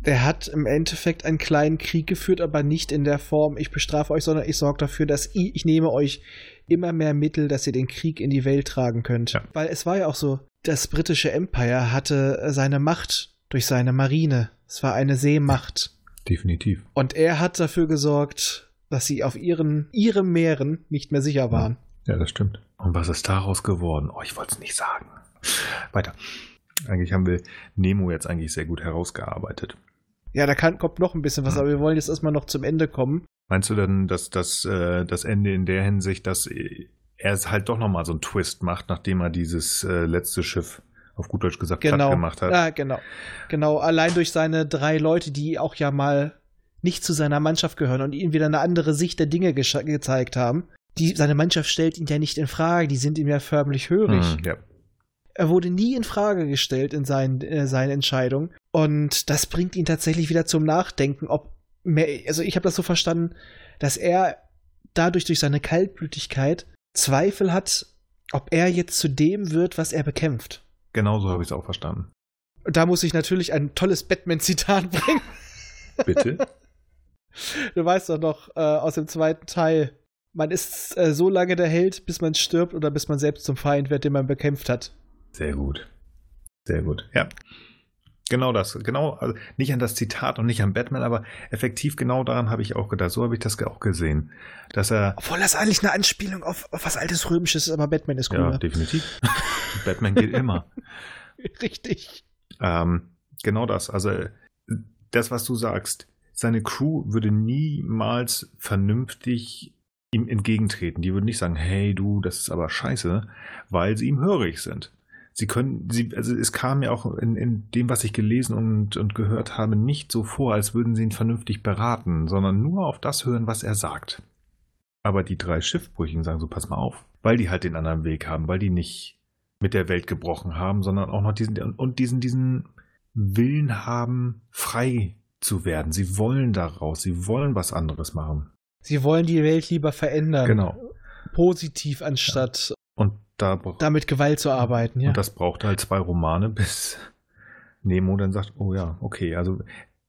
Der hat im Endeffekt einen kleinen Krieg geführt, aber nicht in der Form, ich bestrafe euch, sondern ich sorge dafür, dass ich, ich nehme euch immer mehr Mittel, dass ihr den Krieg in die Welt tragen könnt. Ja. Weil es war ja auch so, das britische Empire hatte seine Macht durch seine Marine. Es war eine Seemacht. Definitiv. Und er hat dafür gesorgt, dass sie auf ihren, ihren Meeren nicht mehr sicher waren. Ja, das stimmt. Und was ist daraus geworden? Oh, ich wollte es nicht sagen. Weiter. Eigentlich haben wir Nemo jetzt eigentlich sehr gut herausgearbeitet. Ja, da kann, kommt noch ein bisschen was, aber wir wollen jetzt erstmal noch zum Ende kommen. Meinst du denn, dass das, äh, das Ende in der Hinsicht, dass er es halt doch nochmal so einen Twist macht, nachdem er dieses äh, letzte Schiff auf gut Deutsch gesagt genau. gemacht hat? Ja, genau. Genau, allein durch seine drei Leute, die auch ja mal nicht zu seiner Mannschaft gehören und ihm wieder eine andere Sicht der Dinge ge gezeigt haben. Die, seine Mannschaft stellt ihn ja nicht in Frage, die sind ihm ja förmlich hörig. Hm, ja. Er wurde nie in Frage gestellt in seinen, äh, seinen Entscheidungen. Und das bringt ihn tatsächlich wieder zum Nachdenken, ob mehr, also ich habe das so verstanden, dass er dadurch durch seine Kaltblütigkeit Zweifel hat, ob er jetzt zu dem wird, was er bekämpft. Genauso habe ich es auch verstanden. Da muss ich natürlich ein tolles Batman-Zitat bringen. Bitte? Du weißt doch noch äh, aus dem zweiten Teil, man ist äh, so lange der Held, bis man stirbt oder bis man selbst zum Feind wird, den man bekämpft hat. Sehr gut. Sehr gut, ja. Genau das, genau, also nicht an das Zitat und nicht an Batman, aber effektiv genau daran habe ich auch gedacht. So habe ich das auch gesehen, dass er. Obwohl das eigentlich eine Anspielung auf, auf was altes Römisches ist, aber Batman ist cooler. Ja, definitiv. Batman geht immer. Richtig. Ähm, genau das. Also das, was du sagst, seine Crew würde niemals vernünftig ihm entgegentreten. Die würden nicht sagen, hey du, das ist aber scheiße, weil sie ihm hörig sind sie können, sie, also es kam ja auch in, in dem, was ich gelesen und, und gehört habe, nicht so vor, als würden sie ihn vernünftig beraten, sondern nur auf das hören, was er sagt. Aber die drei Schiffbrüchigen sagen so, pass mal auf, weil die halt den anderen Weg haben, weil die nicht mit der Welt gebrochen haben, sondern auch noch diesen, und diesen, diesen Willen haben, frei zu werden. Sie wollen daraus, sie wollen was anderes machen. Sie wollen die Welt lieber verändern. Genau. Positiv anstatt da damit Gewalt zu arbeiten, ja. Und das braucht halt zwei Romane, bis Nemo dann sagt, oh ja, okay, also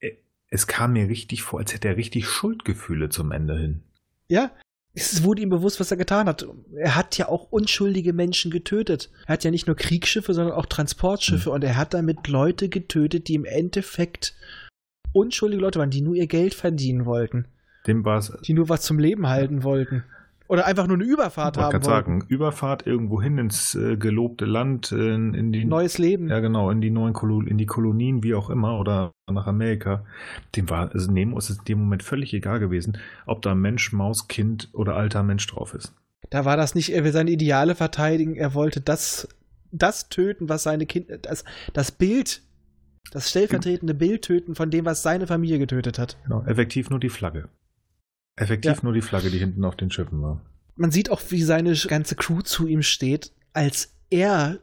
äh, es kam mir richtig vor, als hätte er richtig Schuldgefühle zum Ende hin. Ja, es wurde ihm bewusst, was er getan hat. Er hat ja auch unschuldige Menschen getötet. Er hat ja nicht nur Kriegsschiffe, sondern auch Transportschiffe. Hm. Und er hat damit Leute getötet, die im Endeffekt unschuldige Leute waren, die nur ihr Geld verdienen wollten. Dem war's. Die nur was zum Leben halten wollten. Oder einfach nur eine Überfahrt ich haben wollen. sagen, Überfahrt irgendwo hin ins äh, gelobte Land, äh, in, in die neues Leben. Ja, genau, in die neuen Kolo in die Kolonien, wie auch immer, oder nach Amerika. Dem war also Nemo ist es in dem Moment völlig egal gewesen, ob da Mensch, Maus, Kind oder alter Mensch drauf ist. Da war das nicht, er will seine Ideale verteidigen, er wollte das, das töten, was seine Kinder, das, das Bild, das stellvertretende Bild töten von dem, was seine Familie getötet hat. Genau, effektiv nur die Flagge. Effektiv ja. nur die Flagge, die hinten auf den Schiffen war. Man sieht auch, wie seine ganze Crew zu ihm steht, als er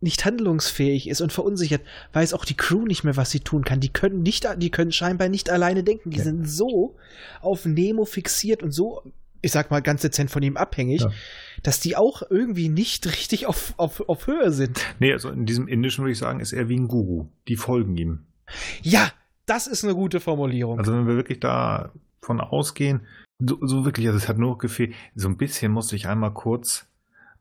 nicht handlungsfähig ist und verunsichert, weiß auch die Crew nicht mehr, was sie tun kann. Die können nicht, die können scheinbar nicht alleine denken. Die ja. sind so auf Nemo fixiert und so, ich sag mal, ganz dezent von ihm abhängig, ja. dass die auch irgendwie nicht richtig auf, auf, auf Höhe sind. Nee, also in diesem Indischen würde ich sagen, ist er wie ein Guru. Die folgen ihm. Ja, das ist eine gute Formulierung. Also wenn wir wirklich da von ausgehen. So, so wirklich, also es hat nur gefehlt. So ein bisschen musste ich einmal kurz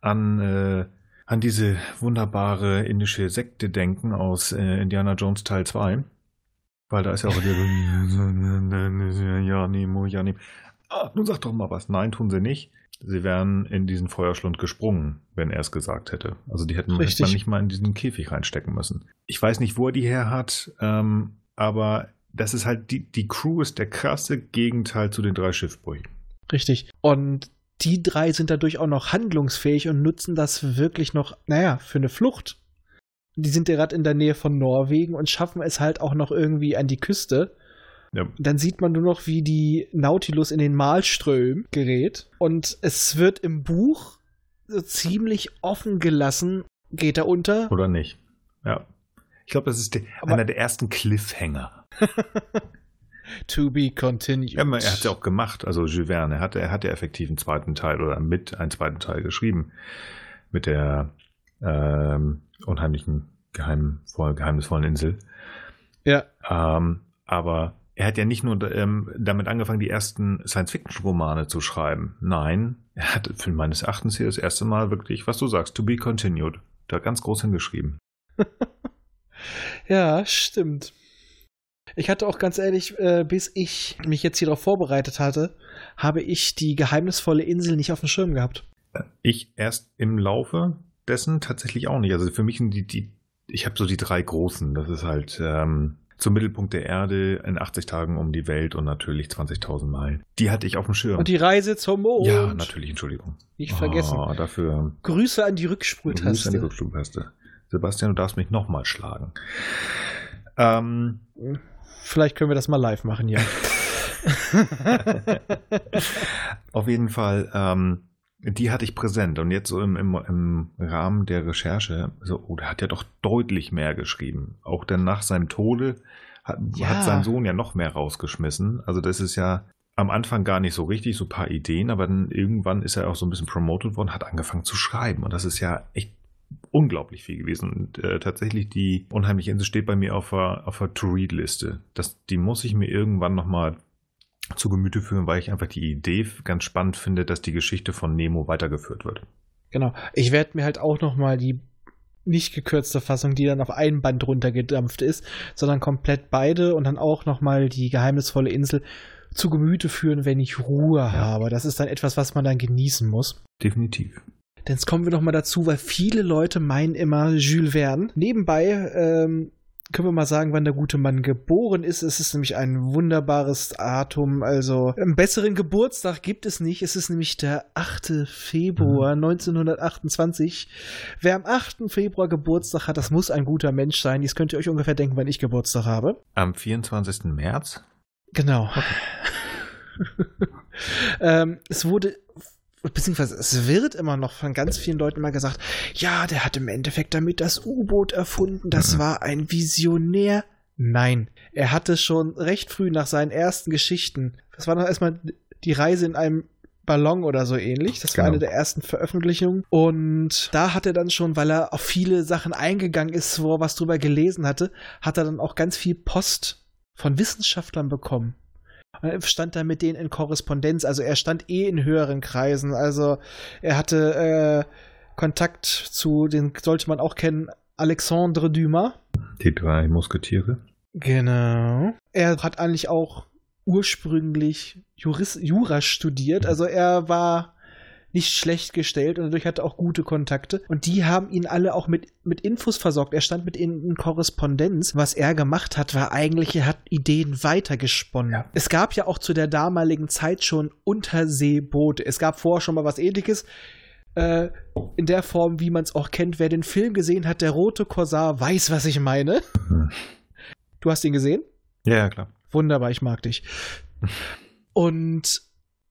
an, äh, an diese wunderbare indische Sekte denken aus äh, Indiana Jones Teil 2. Weil da ist ja auch der ja, Nemo, ja, Nemo. Ah, nun sag doch mal was. Nein, tun sie nicht. Sie wären in diesen Feuerschlund gesprungen, wenn er es gesagt hätte. Also die hätten hätte man nicht mal in diesen Käfig reinstecken müssen. Ich weiß nicht, wo er die her hat, ähm, aber das ist halt, die, die Crew ist der krasse Gegenteil zu den drei Schiffbrüchen. Richtig. Und die drei sind dadurch auch noch handlungsfähig und nutzen das wirklich noch, naja, für eine Flucht. Die sind gerade in der Nähe von Norwegen und schaffen es halt auch noch irgendwie an die Küste. Ja. Dann sieht man nur noch, wie die Nautilus in den Malström gerät. Und es wird im Buch so ziemlich offen gelassen, geht er unter. Oder nicht. Ja. Ich glaube, das ist die, einer der ersten Cliffhanger. to be continued. Ja, er hat es ja auch gemacht, also Jules Verne. Er hatte, er hatte effektiv einen zweiten Teil oder mit einen zweiten Teil geschrieben. Mit der ähm, unheimlichen, geheimvoll, geheimnisvollen Insel. Ja. Ähm, aber er hat ja nicht nur ähm, damit angefangen, die ersten Science-Fiction-Romane zu schreiben. Nein, er hat für meines Erachtens hier das erste Mal wirklich, was du sagst, to be continued. Da ganz groß hingeschrieben. ja, stimmt. Ich hatte auch ganz ehrlich, äh, bis ich mich jetzt hier darauf vorbereitet hatte, habe ich die geheimnisvolle Insel nicht auf dem Schirm gehabt. Ich erst im Laufe dessen tatsächlich auch nicht. Also für mich sind die, die ich habe so die drei großen. Das ist halt ähm, zum Mittelpunkt der Erde in 80 Tagen um die Welt und natürlich 20.000 Meilen. Die hatte ich auf dem Schirm. Und die Reise zum Mond. Ja, natürlich, Entschuldigung. Nicht vergessen. Oh, dafür. Grüße an die Rückspultaste. Grüße an die Rückspultaste. Sebastian, du darfst mich nochmal schlagen. Ähm, Vielleicht können wir das mal live machen, ja. Auf jeden Fall, ähm, die hatte ich präsent und jetzt so im, im, im Rahmen der Recherche, so, oh, der hat ja doch deutlich mehr geschrieben. Auch dann nach seinem Tode hat, ja. hat sein Sohn ja noch mehr rausgeschmissen. Also das ist ja am Anfang gar nicht so richtig, so ein paar Ideen, aber dann irgendwann ist er auch so ein bisschen promoted worden, hat angefangen zu schreiben. Und das ist ja echt unglaublich viel gewesen. Und äh, tatsächlich die Unheimliche Insel steht bei mir auf der, auf der To-Read-Liste. Die muss ich mir irgendwann nochmal zu Gemüte führen, weil ich einfach die Idee ganz spannend finde, dass die Geschichte von Nemo weitergeführt wird. Genau. Ich werde mir halt auch nochmal die nicht gekürzte Fassung, die dann auf ein Band runtergedampft ist, sondern komplett beide und dann auch nochmal die geheimnisvolle Insel zu Gemüte führen, wenn ich Ruhe ja. habe. Das ist dann etwas, was man dann genießen muss. Definitiv. Denn jetzt kommen wir nochmal dazu, weil viele Leute meinen immer Jules Verne. Nebenbei ähm, können wir mal sagen, wann der gute Mann geboren ist. Es ist nämlich ein wunderbares Datum. Also einen besseren Geburtstag gibt es nicht. Es ist nämlich der 8. Februar mhm. 1928. Wer am 8. Februar Geburtstag hat, das muss ein guter Mensch sein. Jetzt könnt ihr euch ungefähr denken, wann ich Geburtstag habe. Am 24. März? Genau. Okay. ähm, es wurde beziehungsweise es wird immer noch von ganz vielen Leuten mal gesagt, ja, der hat im Endeffekt damit das U-Boot erfunden, das mhm. war ein Visionär. Nein, er hatte schon recht früh nach seinen ersten Geschichten, das war noch erstmal die Reise in einem Ballon oder so ähnlich. Das war genau. eine der ersten Veröffentlichungen. Und da hat er dann schon, weil er auf viele Sachen eingegangen ist, wo er was drüber gelesen hatte, hat er dann auch ganz viel Post von Wissenschaftlern bekommen stand da mit denen in Korrespondenz. Also er stand eh in höheren Kreisen. Also er hatte äh, Kontakt zu, den sollte man auch kennen, Alexandre Dumas. Die drei Musketiere. Genau. Er hat eigentlich auch ursprünglich Juris, Jura studiert. Also er war nicht schlecht gestellt und dadurch hatte er auch gute Kontakte. Und die haben ihn alle auch mit, mit Infos versorgt. Er stand mit ihnen in Korrespondenz. Was er gemacht hat, war eigentlich, er hat Ideen weitergesponnen. Ja. Es gab ja auch zu der damaligen Zeit schon Unterseeboote. Es gab vorher schon mal was ähnliches. Äh, in der Form, wie man es auch kennt. Wer den Film gesehen hat, der rote Korsar, weiß, was ich meine. Du hast ihn gesehen? Ja, klar. Wunderbar, ich mag dich. Und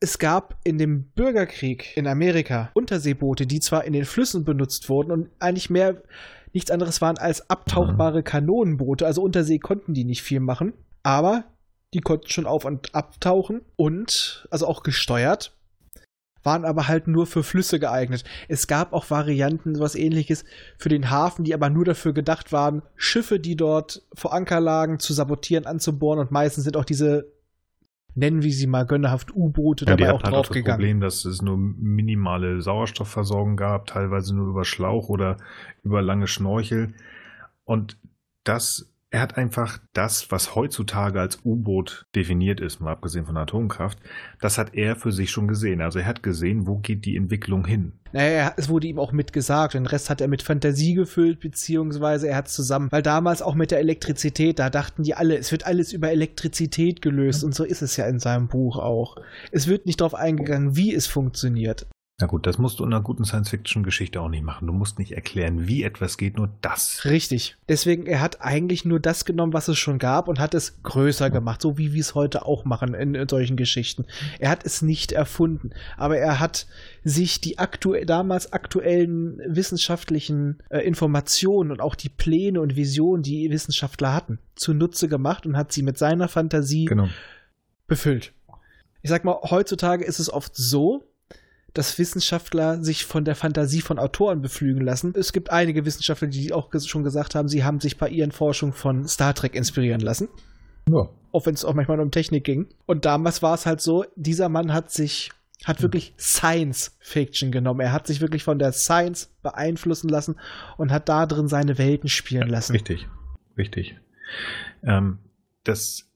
es gab in dem Bürgerkrieg in Amerika Unterseeboote, die zwar in den Flüssen benutzt wurden und eigentlich mehr nichts anderes waren als abtauchbare Kanonenboote. Also Untersee konnten die nicht viel machen, aber die konnten schon auf und abtauchen und also auch gesteuert, waren aber halt nur für Flüsse geeignet. Es gab auch Varianten, sowas ähnliches für den Hafen, die aber nur dafür gedacht waren, Schiffe, die dort vor Anker lagen, zu sabotieren, anzubohren und meistens sind auch diese nennen wir sie mal gönnerhaft U-Boote ja, dabei auch halt draufgegangen. Das Problem, dass es nur minimale Sauerstoffversorgung gab, teilweise nur über Schlauch oder über lange Schnorchel. Und das er hat einfach das, was heutzutage als U-Boot definiert ist, mal abgesehen von Atomkraft, das hat er für sich schon gesehen. Also er hat gesehen, wo geht die Entwicklung hin. Naja, es wurde ihm auch mitgesagt. Den Rest hat er mit Fantasie gefüllt, beziehungsweise er hat es zusammen. Weil damals auch mit der Elektrizität, da dachten die alle, es wird alles über Elektrizität gelöst. Und so ist es ja in seinem Buch auch. Es wird nicht darauf eingegangen, wie es funktioniert. Na gut, das musst du in einer guten Science-Fiction-Geschichte auch nicht machen. Du musst nicht erklären, wie etwas geht, nur das. Richtig. Deswegen, er hat eigentlich nur das genommen, was es schon gab und hat es größer gemacht, so wie wir es heute auch machen in, in, solchen Geschichten. Er hat es nicht erfunden, aber er hat sich die aktuell, damals aktuellen wissenschaftlichen äh, Informationen und auch die Pläne und Visionen, die Wissenschaftler hatten, zunutze gemacht und hat sie mit seiner Fantasie genau. befüllt. Ich sag mal, heutzutage ist es oft so, dass Wissenschaftler sich von der Fantasie von Autoren beflügen lassen. Es gibt einige Wissenschaftler, die auch schon gesagt haben, sie haben sich bei ihren Forschungen von Star Trek inspirieren lassen. Ja. Auch wenn es auch manchmal um Technik ging. Und damals war es halt so, dieser Mann hat sich hat wirklich Science Fiction genommen. Er hat sich wirklich von der Science beeinflussen lassen und hat da drin seine Welten spielen lassen. Richtig, richtig. Ähm, das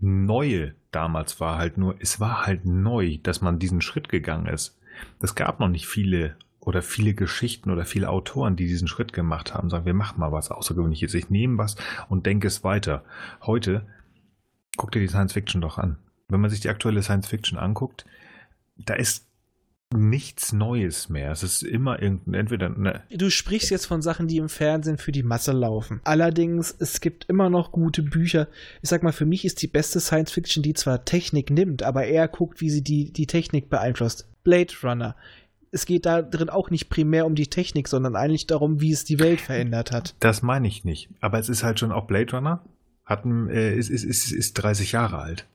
Neue damals war halt nur, es war halt neu, dass man diesen Schritt gegangen ist. Es gab noch nicht viele oder viele Geschichten oder viele Autoren, die diesen Schritt gemacht haben, sagen, wir machen mal was Außergewöhnliches. Ich nehme was und denke es weiter. Heute, guck dir die Science Fiction doch an. Wenn man sich die aktuelle Science Fiction anguckt, da ist nichts Neues mehr. Es ist immer irgendein, entweder. Ne. Du sprichst jetzt von Sachen, die im Fernsehen für die Masse laufen. Allerdings, es gibt immer noch gute Bücher. Ich sag mal, für mich ist die beste Science Fiction, die zwar Technik nimmt, aber eher guckt, wie sie die, die Technik beeinflusst. Blade Runner. Es geht da drin auch nicht primär um die Technik, sondern eigentlich darum, wie es die Welt verändert hat. Das meine ich nicht. Aber es ist halt schon auch Blade Runner. Hat, äh, ist, ist, ist, ist 30 Jahre alt.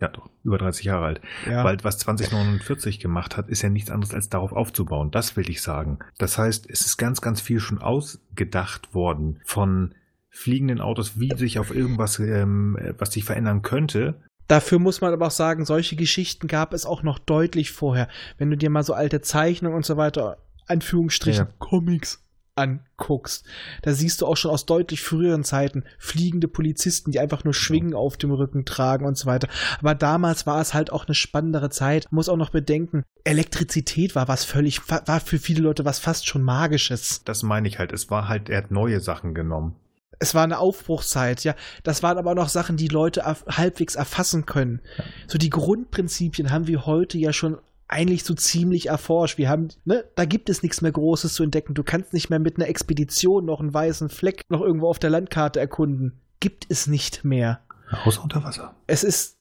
Ja, doch, über 30 Jahre alt. Ja. Weil was 2049 gemacht hat, ist ja nichts anderes als darauf aufzubauen. Das will ich sagen. Das heißt, es ist ganz, ganz viel schon ausgedacht worden von fliegenden Autos, wie sich auf irgendwas, ähm, was sich verändern könnte. Dafür muss man aber auch sagen, solche Geschichten gab es auch noch deutlich vorher. Wenn du dir mal so alte Zeichnungen und so weiter, Anführungsstrichen, ja. Comics anguckst, da siehst du auch schon aus deutlich früheren Zeiten fliegende Polizisten, die einfach nur Schwingen auf dem Rücken tragen und so weiter. Aber damals war es halt auch eine spannendere Zeit. Muss auch noch bedenken, Elektrizität war was völlig, war für viele Leute was fast schon magisches. Das meine ich halt. Es war halt, er hat neue Sachen genommen. Es war eine Aufbruchszeit, ja. Das waren aber noch Sachen, die Leute halbwegs erfassen können. So die Grundprinzipien haben wir heute ja schon eigentlich so ziemlich erforscht. Wir haben, ne, da gibt es nichts mehr Großes zu entdecken. Du kannst nicht mehr mit einer Expedition noch einen weißen Fleck noch irgendwo auf der Landkarte erkunden. Gibt es nicht mehr. Außer unter Wasser. Es ist,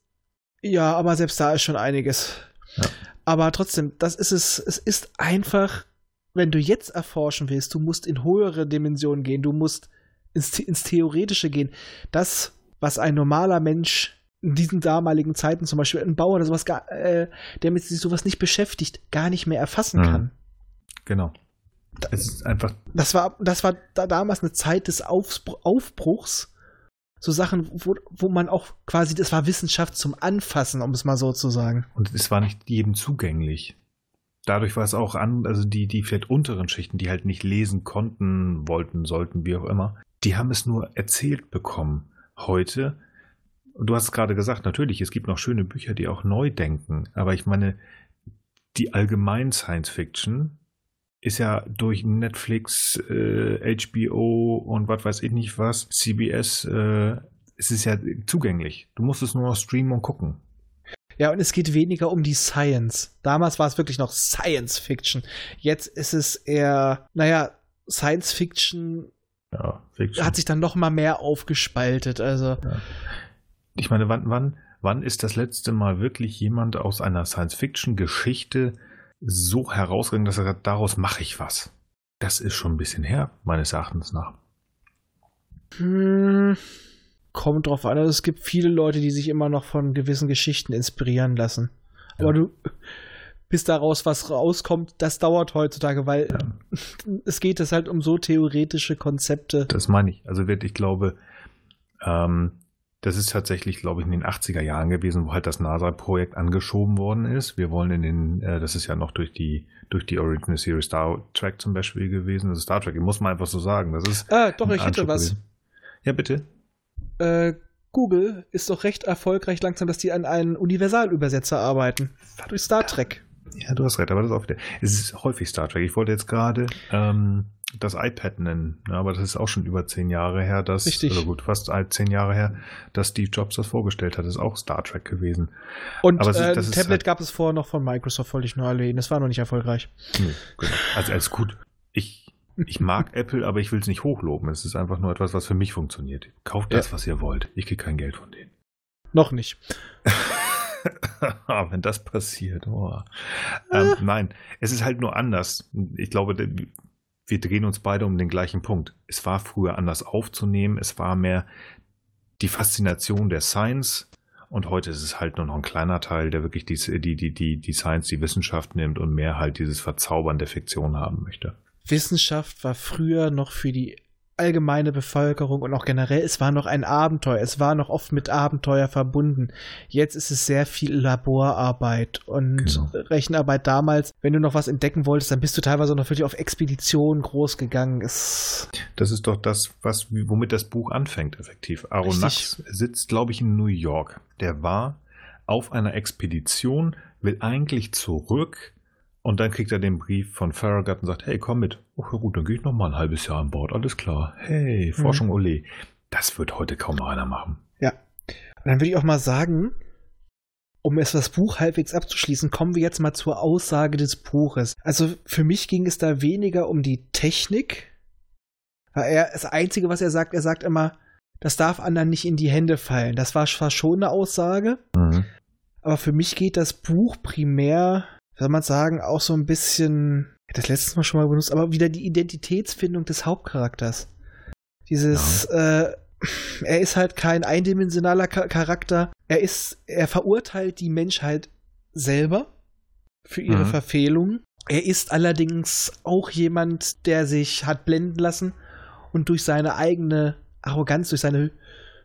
ja, aber selbst da ist schon einiges. Ja. Aber trotzdem, das ist es, es ist einfach, wenn du jetzt erforschen willst, du musst in höhere Dimensionen gehen, du musst ins, ins Theoretische gehen. Das, was ein normaler Mensch in diesen damaligen Zeiten zum Beispiel ein Bauer oder sowas, gar, äh, der mit sich sowas nicht beschäftigt, gar nicht mehr erfassen mhm. kann. Genau. Es ist einfach. Das war, das war da damals eine Zeit des Aufbruchs. So Sachen, wo, wo man auch quasi, das war Wissenschaft zum Anfassen, um es mal so zu sagen. Und es war nicht jedem zugänglich. Dadurch war es auch an, also die, die vielleicht unteren Schichten, die halt nicht lesen konnten, wollten, sollten, wie auch immer, die haben es nur erzählt bekommen. Heute du hast es gerade gesagt, natürlich, es gibt noch schöne Bücher, die auch neu denken, aber ich meine, die allgemein Science Fiction ist ja durch Netflix, äh, HBO und was weiß ich nicht was, CBS, äh, es ist ja zugänglich. Du musst es nur noch streamen und gucken. Ja, und es geht weniger um die Science. Damals war es wirklich noch Science Fiction. Jetzt ist es eher, naja, Science Fiction, ja, Fiction. hat sich dann noch mal mehr aufgespaltet. Also ja ich meine, wann, wann, wann ist das letzte Mal wirklich jemand aus einer Science-Fiction-Geschichte so herausgegangen, dass er sagt, daraus mache ich was? Das ist schon ein bisschen her, meines Erachtens nach. Hm, kommt drauf an. Also es gibt viele Leute, die sich immer noch von gewissen Geschichten inspirieren lassen. Ja. Aber du, bis daraus was rauskommt, das dauert heutzutage, weil ja. es geht es halt um so theoretische Konzepte. Das meine ich. Also wirklich, ich glaube, ähm, das ist tatsächlich, glaube ich, in den 80er Jahren gewesen, wo halt das NASA-Projekt angeschoben worden ist. Wir wollen in den, äh, das ist ja noch durch die, durch die Original Series Star Trek zum Beispiel gewesen. Also Star Trek, muss man einfach so sagen. Das ist. Ah, doch, ich hätte was. Gewesen. Ja, bitte. Äh, Google ist doch recht erfolgreich langsam, dass die an einen Universalübersetzer arbeiten. Durch Star Trek. Ja, du hast recht, aber das ist auch wieder. Es ist häufig Star Trek. Ich wollte jetzt gerade ähm, das iPad nennen. Ja, aber das ist auch schon über zehn Jahre her, dass, Richtig. oder gut, fast zehn Jahre her, dass Steve Jobs das vorgestellt hat. Das ist auch Star Trek gewesen. Und aber äh, ein Tablet halt, gab es vorher noch von Microsoft, wollte ich nur erwähnen. Das war noch nicht erfolgreich. Nee, genau. Also alles gut. Ich, ich mag Apple, aber ich will es nicht hochloben. Es ist einfach nur etwas, was für mich funktioniert. Kauft das, ja. was ihr wollt. Ich kriege kein Geld von denen. Noch nicht. Wenn das passiert, oh. ähm, nein, es ist halt nur anders. Ich glaube, wir drehen uns beide um den gleichen Punkt. Es war früher anders aufzunehmen, es war mehr die Faszination der Science und heute ist es halt nur noch ein kleiner Teil, der wirklich die, die, die, die, die Science, die Wissenschaft nimmt und mehr halt dieses Verzaubern der Fiktion haben möchte. Wissenschaft war früher noch für die allgemeine Bevölkerung und auch generell, es war noch ein Abenteuer, es war noch oft mit Abenteuer verbunden. Jetzt ist es sehr viel Laborarbeit und genau. Rechenarbeit damals. Wenn du noch was entdecken wolltest, dann bist du teilweise noch wirklich auf Expeditionen groß gegangen. Es das ist doch das, was, womit das Buch anfängt, effektiv. Aronnax sitzt, glaube ich, in New York. Der war auf einer Expedition, will eigentlich zurück, und dann kriegt er den Brief von Farragut und sagt, hey, komm mit. Oh, ja gut, dann gehe ich noch mal ein halbes Jahr an Bord. Alles klar. Hey, Forschung mhm. ole. Das wird heute kaum noch einer machen. Ja. Und dann würde ich auch mal sagen, um es das Buch halbwegs abzuschließen, kommen wir jetzt mal zur Aussage des Buches. Also für mich ging es da weniger um die Technik. Er, das Einzige, was er sagt, er sagt immer, das darf anderen nicht in die Hände fallen. Das war zwar schon eine Aussage, mhm. aber für mich geht das Buch primär soll man sagen, auch so ein bisschen, ich das letztes Mal schon mal benutzt, aber wieder die Identitätsfindung des Hauptcharakters. Dieses, ja. äh, er ist halt kein eindimensionaler Charakter. Er ist, er verurteilt die Menschheit selber für ihre mhm. Verfehlungen. Er ist allerdings auch jemand, der sich hat blenden lassen und durch seine eigene Arroganz, durch seine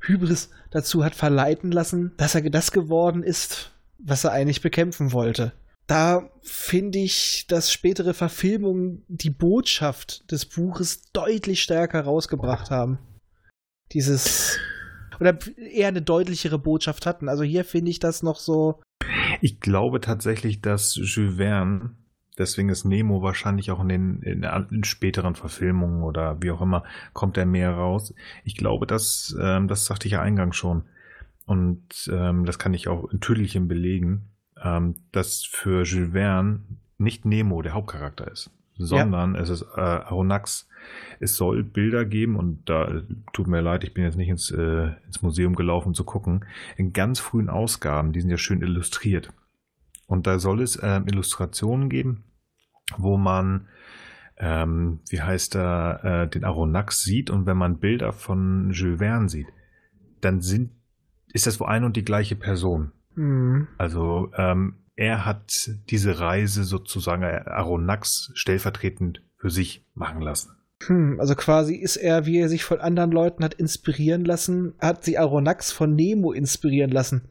Hybris dazu hat verleiten lassen, dass er das geworden ist, was er eigentlich bekämpfen wollte. Da finde ich, dass spätere Verfilmungen die Botschaft des Buches deutlich stärker rausgebracht haben. Dieses oder eher eine deutlichere Botschaft hatten. Also hier finde ich das noch so. Ich glaube tatsächlich, dass Jules Verne, deswegen ist Nemo wahrscheinlich auch in den in, in späteren Verfilmungen oder wie auch immer, kommt er mehr raus. Ich glaube, dass, ähm, das sagte ich ja eingangs schon, und ähm, das kann ich auch in Tüdelchen belegen, ähm, dass für Jules Verne nicht Nemo der Hauptcharakter ist, sondern ja. es ist äh, Aronnax. Es soll Bilder geben und da tut mir leid, ich bin jetzt nicht ins, äh, ins Museum gelaufen zu gucken. In ganz frühen Ausgaben, die sind ja schön illustriert. Und da soll es äh, Illustrationen geben, wo man, ähm, wie heißt er, äh, den Aronnax sieht und wenn man Bilder von Jules Verne sieht, dann sind, ist das wohl eine und die gleiche Person. Mhm. Also ähm, er hat diese Reise sozusagen äh, Aronnax stellvertretend für sich machen lassen. Hm, also quasi ist er, wie er sich von anderen Leuten hat inspirieren lassen, hat sie Aronnax von Nemo inspirieren lassen.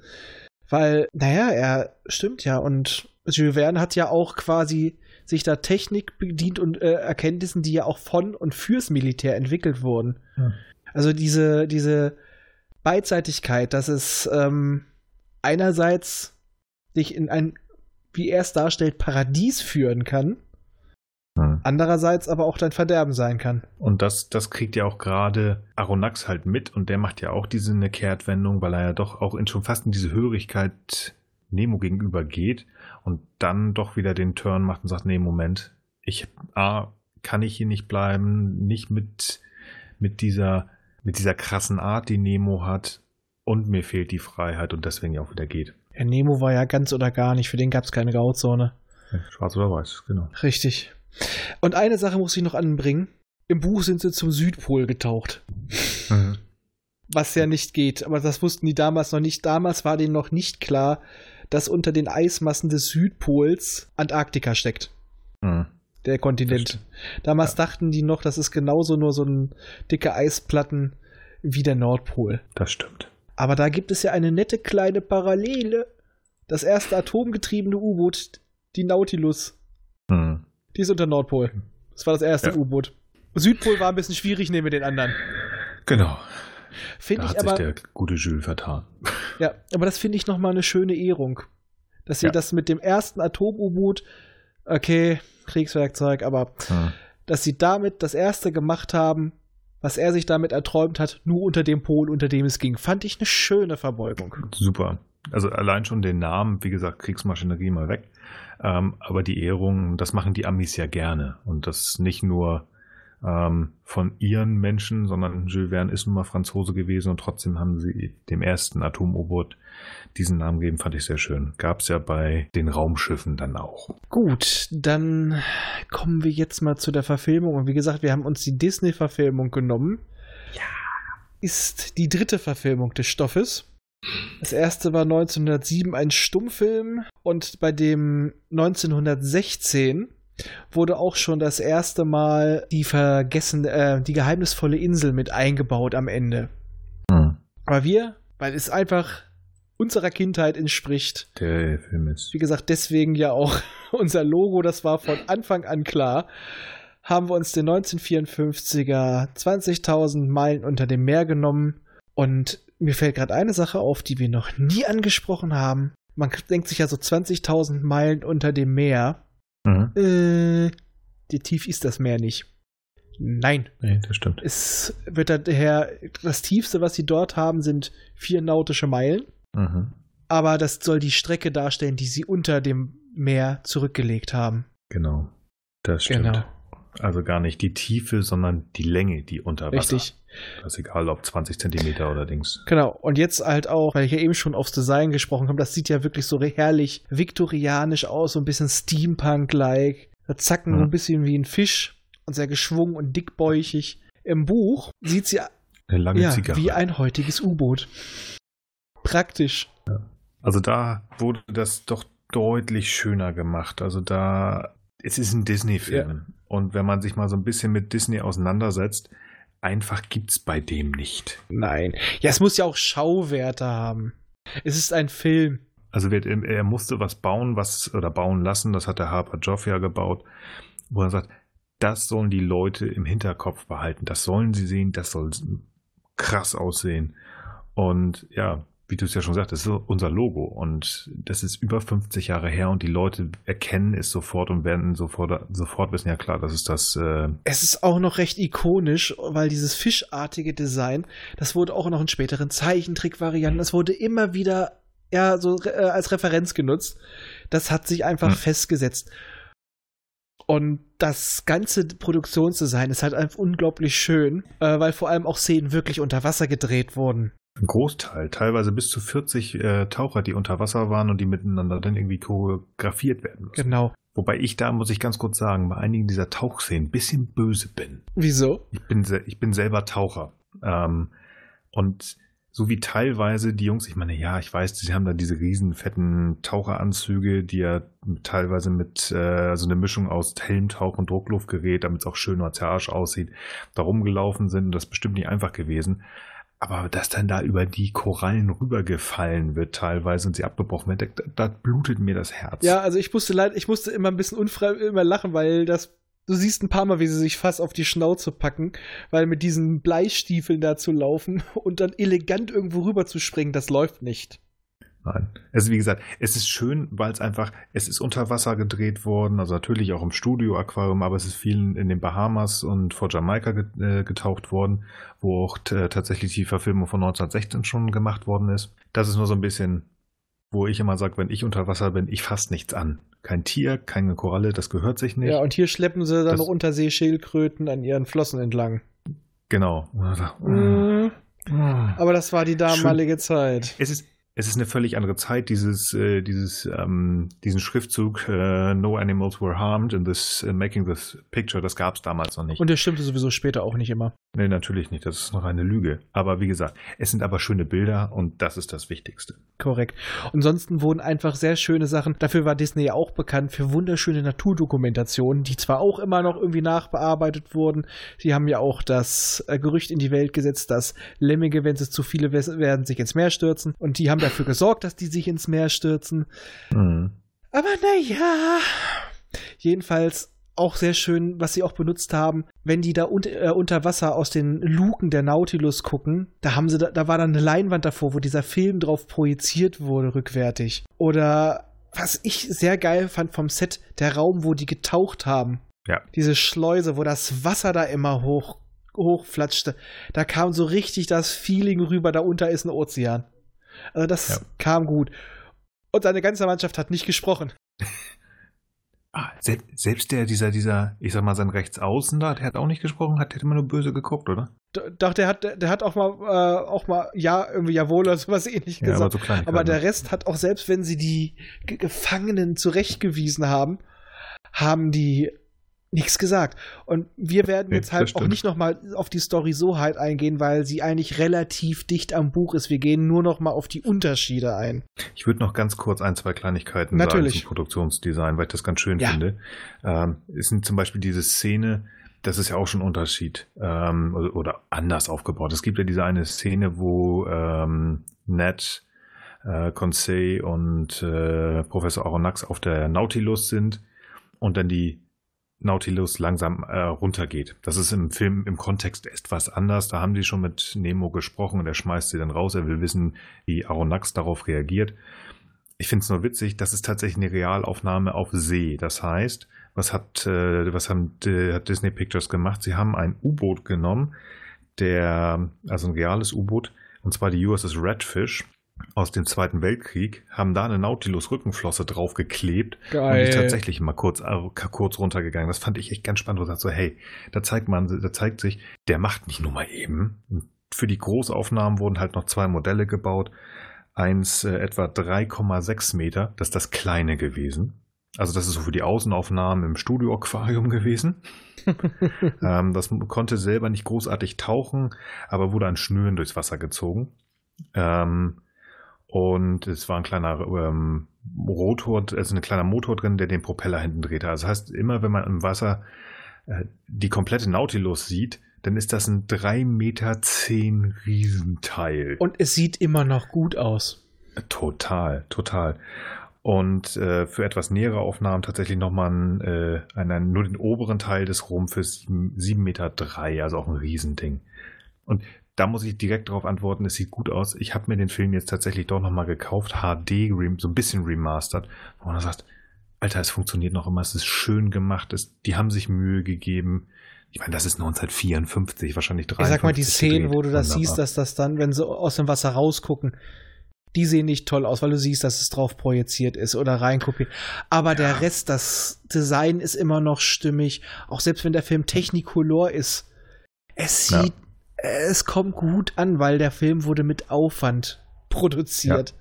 Weil, naja, er stimmt ja und Jules Verne hat ja auch quasi sich da Technik bedient und äh, Erkenntnissen, die ja auch von und fürs Militär entwickelt wurden. Hm. Also diese, diese Beidseitigkeit, dass es ähm, einerseits dich in ein, wie er es darstellt, Paradies führen kann, hm. andererseits aber auch dein Verderben sein kann. Und das, das kriegt ja auch gerade Aronax halt mit und der macht ja auch diese eine Kehrtwendung, weil er ja doch auch in schon fast in diese Hörigkeit Nemo gegenüber geht und dann doch wieder den Turn macht und sagt, nee, Moment, ich A, kann ich hier nicht bleiben, nicht mit, mit dieser, mit dieser krassen Art, die Nemo hat und mir fehlt die Freiheit und deswegen ja auch wieder geht. Ja, Nemo war ja ganz oder gar nicht, für den gab es keine Grauzone. Schwarz oder weiß, genau. Richtig. Und eine Sache muss ich noch anbringen. Im Buch sind sie zum Südpol getaucht. Mhm. Was ja nicht geht, aber das wussten die damals noch nicht. Damals war denen noch nicht klar, dass unter den Eismassen des Südpols Antarktika steckt. Mhm. Der Kontinent. Damals ja. dachten die noch, das ist genauso nur so ein dicke Eisplatten wie der Nordpol. Das stimmt. Aber da gibt es ja eine nette kleine Parallele. Das erste atomgetriebene U-Boot, die Nautilus. Hm. Die ist unter Nordpol. Das war das erste ja. U-Boot. Südpol war ein bisschen schwierig neben den anderen. Genau. Finde ich hat aber, sich der gute Jules vertan. Ja, aber das finde ich nochmal eine schöne Ehrung. Dass sie ja. das mit dem ersten Atom-U-Boot, okay, Kriegswerkzeug, aber hm. dass sie damit das erste gemacht haben, was er sich damit erträumt hat, nur unter dem Pol, unter dem es ging. Fand ich eine schöne Verbeugung. Super. Also allein schon den Namen, wie gesagt, Kriegsmaschinerie mal weg. Ähm, aber die Ehrung, das machen die Amis ja gerne. Und das nicht nur ähm, von ihren Menschen, sondern Jules Verne ist nun mal Franzose gewesen und trotzdem haben sie dem ersten Atom-U-Boot diesen Namen gegeben, fand ich sehr schön. Gab es ja bei den Raumschiffen dann auch. Gut, dann kommen wir jetzt mal zu der Verfilmung. Und wie gesagt, wir haben uns die Disney-Verfilmung genommen. Ja. Ist die dritte Verfilmung des Stoffes. Das erste war 1907 ein Stummfilm und bei dem 1916 wurde auch schon das erste Mal die vergessen, äh, die geheimnisvolle Insel mit eingebaut am Ende. Hm. Aber wir, weil es einfach unserer Kindheit entspricht. Der Film ist. Wie gesagt, deswegen ja auch unser Logo, das war von Anfang an klar. Haben wir uns den 1954er 20.000 Meilen unter dem Meer genommen und mir fällt gerade eine Sache auf, die wir noch nie angesprochen haben. Man denkt sich ja so 20.000 Meilen unter dem Meer. Mhm. Äh, wie tief ist das Meer nicht. Nein. Nee, das stimmt. Es wird daher, das tiefste, was sie dort haben, sind vier nautische Meilen. Mhm. Aber das soll die Strecke darstellen, die sie unter dem Meer zurückgelegt haben. Genau. Das stimmt. Genau. Also gar nicht die Tiefe, sondern die Länge, die unter Wasser. Richtig. Das ist egal, ob 20 Zentimeter oder Dings. Genau. Und jetzt halt auch, weil ich ja eben schon aufs Design gesprochen habe, das sieht ja wirklich so herrlich viktorianisch aus, so ein bisschen Steampunk-like. Da zacken hm. ein bisschen wie ein Fisch und sehr geschwungen und dickbäuchig. Im Buch sieht sie ja, wie ein heutiges U-Boot. Praktisch. Also da wurde das doch deutlich schöner gemacht. Also da, es ist ein Disney-Film. Ja. Und wenn man sich mal so ein bisschen mit Disney auseinandersetzt, einfach gibt's bei dem nicht. Nein. Ja, es muss ja auch Schauwerte haben. Es ist ein Film. Also wird, er musste was bauen, was oder bauen lassen, das hat der Harper Joffia gebaut, wo er sagt, das sollen die Leute im Hinterkopf behalten, das sollen sie sehen, das soll krass aussehen. Und ja, wie du es ja schon sagst, das ist unser Logo und das ist über 50 Jahre her und die Leute erkennen es sofort und werden sofort, sofort wissen, ja klar, das ist das. Äh es ist auch noch recht ikonisch, weil dieses fischartige Design, das wurde auch noch in späteren Zeichentrickvarianten, das wurde immer wieder ja, so äh, als Referenz genutzt. Das hat sich einfach hm. festgesetzt. Und das ganze Produktionsdesign ist halt einfach unglaublich schön, äh, weil vor allem auch Szenen wirklich unter Wasser gedreht wurden. Ein Großteil, teilweise bis zu 40 äh, Taucher, die unter Wasser waren und die miteinander dann irgendwie choreografiert werden müssen. Genau. Wobei ich da, muss ich ganz kurz sagen, bei einigen dieser Tauchszenen ein bisschen böse bin. Wieso? Ich bin, ich bin selber Taucher. Ähm, und so wie teilweise die Jungs, ich meine, ja, ich weiß, sie haben da diese riesen fetten Taucheranzüge, die ja teilweise mit äh, so eine Mischung aus Helmtauch und Druckluftgerät, damit es auch schön martialisch aussieht, da rumgelaufen sind. Das ist bestimmt nicht einfach gewesen. Aber dass dann da über die Korallen rübergefallen wird teilweise und sie abgebrochen wird, da, da blutet mir das Herz. Ja, also ich musste leid, ich musste immer ein bisschen unfrei immer lachen, weil das du siehst ein paar Mal, wie sie sich fast auf die Schnauze packen, weil mit diesen Bleistiefeln da zu laufen und dann elegant irgendwo rüber zu springen, das läuft nicht. Nein. Also wie gesagt, es ist schön, weil es einfach, es ist unter Wasser gedreht worden, also natürlich auch im Studio-Aquarium, aber es ist vielen in den Bahamas und vor Jamaika äh, getaucht worden, wo auch tatsächlich die Verfilmung von 1916 schon gemacht worden ist. Das ist nur so ein bisschen, wo ich immer sage, wenn ich unter Wasser bin, ich fasse nichts an kein Tier, keine Koralle, das gehört sich nicht. Ja, und hier schleppen sie dann das, noch Unterseeschildkröten an ihren Flossen entlang. Genau. Mhm. Aber das war die damalige Schön. Zeit. Es ist, es ist eine völlig andere Zeit, dieses, äh, dieses, ähm, diesen Schriftzug äh, No Animals were harmed in this uh, making this picture, das gab es damals noch nicht. Und das stimmte sowieso später auch nicht immer. Nee, natürlich nicht, das ist noch eine Lüge. Aber wie gesagt, es sind aber schöne Bilder und das ist das Wichtigste. Korrekt. ansonsten wurden einfach sehr schöne Sachen, dafür war Disney ja auch bekannt, für wunderschöne Naturdokumentationen, die zwar auch immer noch irgendwie nachbearbeitet wurden, sie haben ja auch das äh, Gerücht in die Welt gesetzt, dass Lemminge, wenn es zu viele werden, sich ins Meer stürzen und die haben dafür gesorgt, dass die sich ins Meer stürzen. Mhm. Aber naja. Jedenfalls auch sehr schön, was sie auch benutzt haben, wenn die da un äh, unter Wasser aus den Luken der Nautilus gucken, da haben sie da, da war dann eine Leinwand davor, wo dieser Film drauf projiziert wurde rückwärtig. Oder was ich sehr geil fand vom Set, der Raum, wo die getaucht haben. Ja. Diese Schleuse, wo das Wasser da immer hoch hochflatschte. Da kam so richtig das Feeling rüber, da unter ist ein Ozean. Also das ja. kam gut. Und seine ganze Mannschaft hat nicht gesprochen. Ah, selbst, der, dieser, dieser, ich sag mal, sein Rechtsaußen da, der hat auch nicht gesprochen, hat, der hat immer nur böse geguckt, oder? Doch, der hat, der hat auch mal, äh, auch mal, ja, irgendwie jawohl oder sowas ähnlich ja, gesagt. Aber, so aber der Rest hat auch, selbst wenn sie die Gefangenen zurechtgewiesen haben, haben die nichts gesagt. Und wir werden nee, jetzt halt auch nicht nochmal auf die Story so halt eingehen, weil sie eigentlich relativ dicht am Buch ist. Wir gehen nur nochmal auf die Unterschiede ein. Ich würde noch ganz kurz ein, zwei Kleinigkeiten Natürlich. sagen zum Produktionsdesign, weil ich das ganz schön ja. finde. Ähm, ist zum Beispiel diese Szene, das ist ja auch schon ein Unterschied ähm, oder, anders aufgebaut. Es gibt ja diese eine Szene, wo ähm, Ned, äh, Conseil und äh, Professor Aronnax auf der Nautilus sind und dann die Nautilus langsam äh, runtergeht. Das ist im Film im Kontext etwas anders. Da haben die schon mit Nemo gesprochen und er schmeißt sie dann raus. Er will wissen, wie Aronnax darauf reagiert. Ich finde es nur witzig, das ist tatsächlich eine Realaufnahme auf See. Das heißt, was hat, äh, was haben, äh, hat Disney Pictures gemacht? Sie haben ein U-Boot genommen, der, also ein reales U-Boot, und zwar die USS Redfish aus dem Zweiten Weltkrieg, haben da eine Nautilus-Rückenflosse draufgeklebt Geil. und ist tatsächlich mal kurz, äh, kurz runtergegangen. Das fand ich echt ganz spannend. Und sagt so, hey, da zeigt man, da zeigt sich, der macht nicht nur mal eben. Für die Großaufnahmen wurden halt noch zwei Modelle gebaut. Eins äh, etwa 3,6 Meter, das ist das kleine gewesen. Also das ist so für die Außenaufnahmen im Studio-Aquarium gewesen. ähm, das konnte selber nicht großartig tauchen, aber wurde an Schnüren durchs Wasser gezogen. Ähm, und es war ein kleiner ähm, Rotor, also ein kleiner Motor drin, der den Propeller hinten drehte. Also das heißt, immer wenn man im Wasser äh, die komplette Nautilus sieht, dann ist das ein 3,10 Meter Riesenteil. Und es sieht immer noch gut aus. Total, total. Und äh, für etwas nähere Aufnahmen tatsächlich nochmal äh, einen, nur den oberen Teil des Rumpfes, 7,3 Meter, drei, also auch ein Riesending. Und da muss ich direkt darauf antworten, es sieht gut aus. Ich habe mir den Film jetzt tatsächlich doch nochmal gekauft, HD, so ein bisschen remastered, wo man sagt, Alter, es funktioniert noch immer, es ist schön gemacht, es, die haben sich Mühe gegeben. Ich meine, das ist 1954, wahrscheinlich 53. Ich sag mal, die Szenen, wo du das Wunderbar. siehst, dass das dann, wenn sie aus dem Wasser rausgucken, die sehen nicht toll aus, weil du siehst, dass es drauf projiziert ist oder reinkopiert. Aber ja. der Rest, das Design ist immer noch stimmig. Auch selbst wenn der Film Technicolor ist, es sieht, ja. Es kommt gut an, weil der Film wurde mit Aufwand produziert. Ja.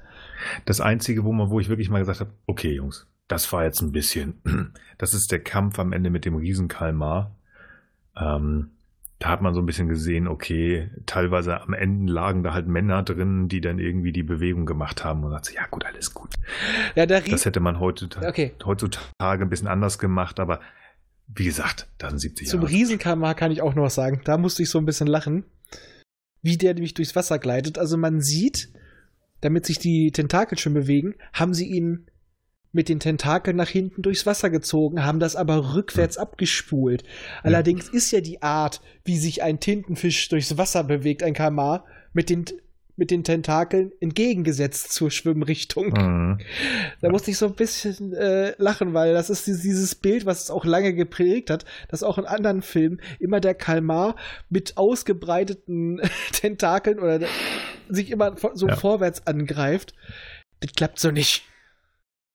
Das einzige, wo man, wo ich wirklich mal gesagt habe, okay, Jungs, das war jetzt ein bisschen, das ist der Kampf am Ende mit dem Riesenkalmar. Ähm, da hat man so ein bisschen gesehen, okay, teilweise am Ende lagen da halt Männer drin, die dann irgendwie die Bewegung gemacht haben und sagte, ja gut, alles gut. Ja, das hätte man heutzutage, okay. heutzutage ein bisschen anders gemacht, aber wie gesagt, da sind 70 Zum Jahre. Zum Riesenkammer kann ich auch noch was sagen. Da musste ich so ein bisschen lachen, wie der nämlich durchs Wasser gleitet. Also man sieht, damit sich die Tentakel schon bewegen, haben sie ihn mit den Tentakeln nach hinten durchs Wasser gezogen, haben das aber rückwärts abgespult. Allerdings ist ja die Art, wie sich ein Tintenfisch durchs Wasser bewegt, ein Kamar, mit den, mit den Tentakeln entgegengesetzt zur Schwimmrichtung. Mhm. Da musste ich so ein bisschen äh, lachen, weil das ist dieses Bild, was es auch lange geprägt hat, dass auch in anderen Filmen immer der Kalmar mit ausgebreiteten Tentakeln oder sich immer so ja. vorwärts angreift. Das klappt so nicht.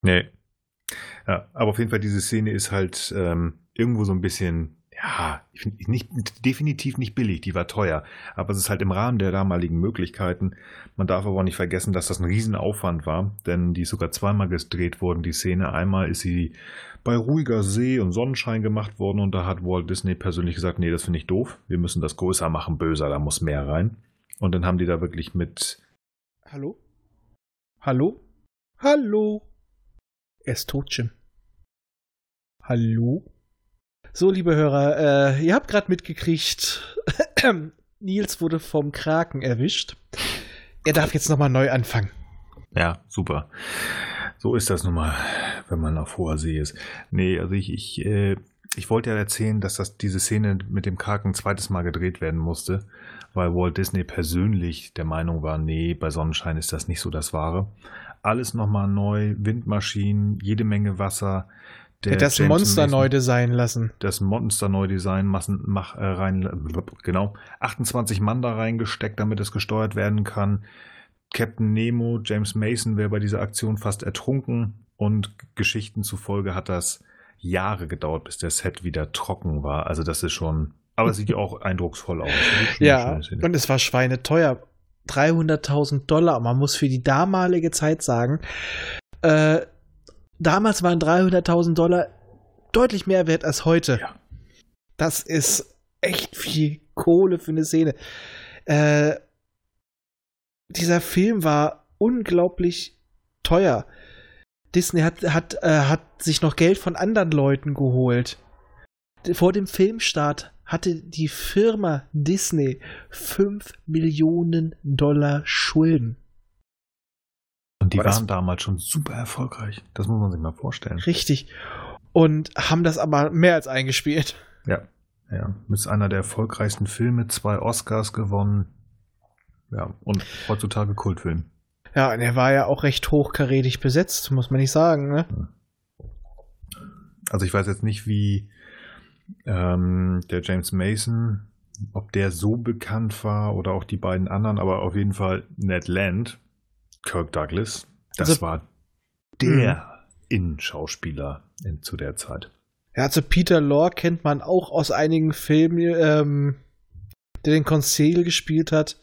Nee. Ja, aber auf jeden Fall, diese Szene ist halt ähm, irgendwo so ein bisschen, ja, nicht, definitiv nicht billig, die war teuer. Aber es ist halt im Rahmen der damaligen Möglichkeiten. Man darf aber auch nicht vergessen, dass das ein Riesenaufwand war, denn die ist sogar zweimal gedreht worden, die Szene. Einmal ist sie bei ruhiger See und Sonnenschein gemacht worden und da hat Walt Disney persönlich gesagt, nee, das finde ich doof. Wir müssen das größer machen, böser, da muss mehr rein. Und dann haben die da wirklich mit. Hallo? Hallo? Hallo? Er ist tot, Jim. Hallo? So, liebe Hörer, äh, ihr habt gerade mitgekriegt, Nils wurde vom Kraken erwischt. Er darf jetzt nochmal neu anfangen. Ja, super. So ist das nun mal, wenn man auf hoher See ist. Nee, also ich, ich, äh, ich wollte ja erzählen, dass das, diese Szene mit dem Kraken zweites Mal gedreht werden musste, weil Walt Disney persönlich der Meinung war, nee, bei Sonnenschein ist das nicht so das Wahre alles nochmal neu, Windmaschinen, jede Menge Wasser. Der Hätte das James Monster Mason, neu designen lassen. Das Monster neu designen, Massen, mach, äh, rein, genau. 28 Mann da reingesteckt, damit es gesteuert werden kann. Captain Nemo, James Mason wäre bei dieser Aktion fast ertrunken und Geschichten zufolge hat das Jahre gedauert, bis der Set wieder trocken war. Also das ist schon, aber es sieht ja auch eindrucksvoll aus. Ja, und es war schweineteuer. 300.000 Dollar. Man muss für die damalige Zeit sagen, äh, damals waren 300.000 Dollar deutlich mehr wert als heute. Ja. Das ist echt viel Kohle für eine Szene. Äh, dieser Film war unglaublich teuer. Disney hat, hat, äh, hat sich noch Geld von anderen Leuten geholt. Vor dem Filmstart hatte die Firma Disney 5 Millionen Dollar Schulden. Und die waren damals schon super erfolgreich. Das muss man sich mal vorstellen. Richtig. Und haben das aber mehr als eingespielt. Ja. Ja. Ist einer der erfolgreichsten Filme, zwei Oscars gewonnen. Ja. Und heutzutage Kultfilm. Ja, und er war ja auch recht hochkarätig besetzt, muss man nicht sagen, ne? Also ich weiß jetzt nicht, wie ähm, der James Mason, ob der so bekannt war oder auch die beiden anderen, aber auf jeden Fall Ned Land, Kirk Douglas, das also, war der mh. Innenschauspieler in, zu der Zeit. Ja, also Peter Lorre kennt man auch aus einigen Filmen, ähm, der den Conseil gespielt hat.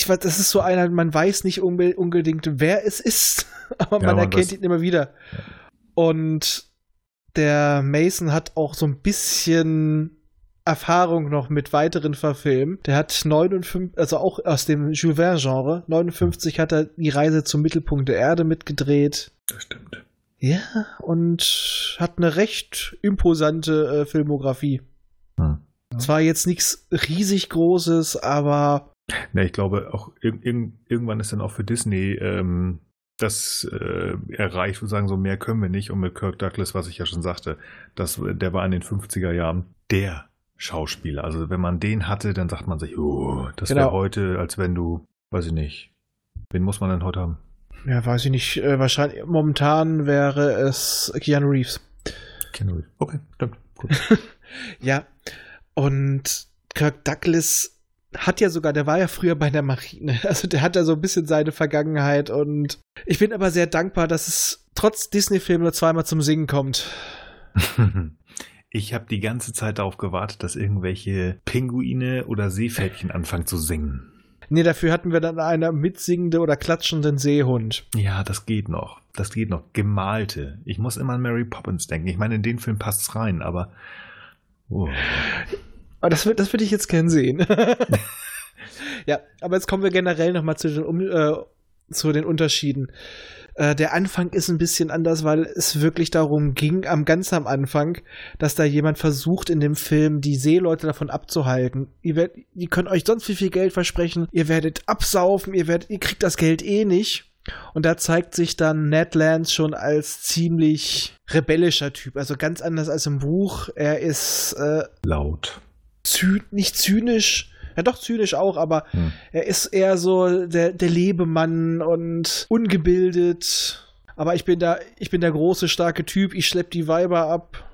Ich weiß, das ist so einer, man weiß nicht unbedingt, wer es ist, aber man ja, erkennt ihn immer wieder. Ja. Und der Mason hat auch so ein bisschen Erfahrung noch mit weiteren Verfilmen. Der hat 59, also auch aus dem Jules Verne-Genre, 59 hat er die Reise zum Mittelpunkt der Erde mitgedreht. Das stimmt. Ja, und hat eine recht imposante äh, Filmografie. Hm. Zwar jetzt nichts riesig Großes, aber Ja, ich glaube, auch ir ir irgendwann ist dann auch für Disney ähm, das äh, erreicht, sozusagen so mehr können wir nicht. Und mit Kirk Douglas, was ich ja schon sagte, das, der war in den 50er Jahren der Schauspieler. Also wenn man den hatte, dann sagt man sich, oh, das genau. wäre heute, als wenn du, weiß ich nicht, wen muss man denn heute haben? Ja, weiß ich nicht. Äh, wahrscheinlich momentan wäre es Keanu Reeves. Keanu Reeves. Okay, stimmt. Gut. ja. Und Kirk Douglas hat ja sogar, der war ja früher bei der Marine. Also der hat ja so ein bisschen seine Vergangenheit und ich bin aber sehr dankbar, dass es trotz Disney-Film nur zweimal zum Singen kommt. Ich habe die ganze Zeit darauf gewartet, dass irgendwelche Pinguine oder Seepferdchen anfangen zu singen. Nee, dafür hatten wir dann eine mitsingende oder klatschenden Seehund. Ja, das geht noch. Das geht noch. Gemalte. Ich muss immer an Mary Poppins denken. Ich meine, in den Film passt es rein, aber. Oh. Aber das, das würde ich jetzt gern sehen. ja, aber jetzt kommen wir generell nochmal zu, den, um, äh, zu den Unterschieden. Äh, der Anfang ist ein bisschen anders, weil es wirklich darum ging, am ganz am Anfang, dass da jemand versucht in dem Film die Seeleute davon abzuhalten. Ihr, werdet, ihr könnt euch sonst wie viel Geld versprechen, ihr werdet absaufen, ihr werdet, ihr kriegt das Geld eh nicht. Und da zeigt sich dann Ned Land schon als ziemlich rebellischer Typ. Also ganz anders als im Buch. Er ist äh, laut. Zy nicht zynisch, ja doch zynisch auch, aber hm. er ist eher so der, der Lebemann und ungebildet. Aber ich bin da, ich bin der große, starke Typ, ich schlepp die Weiber ab.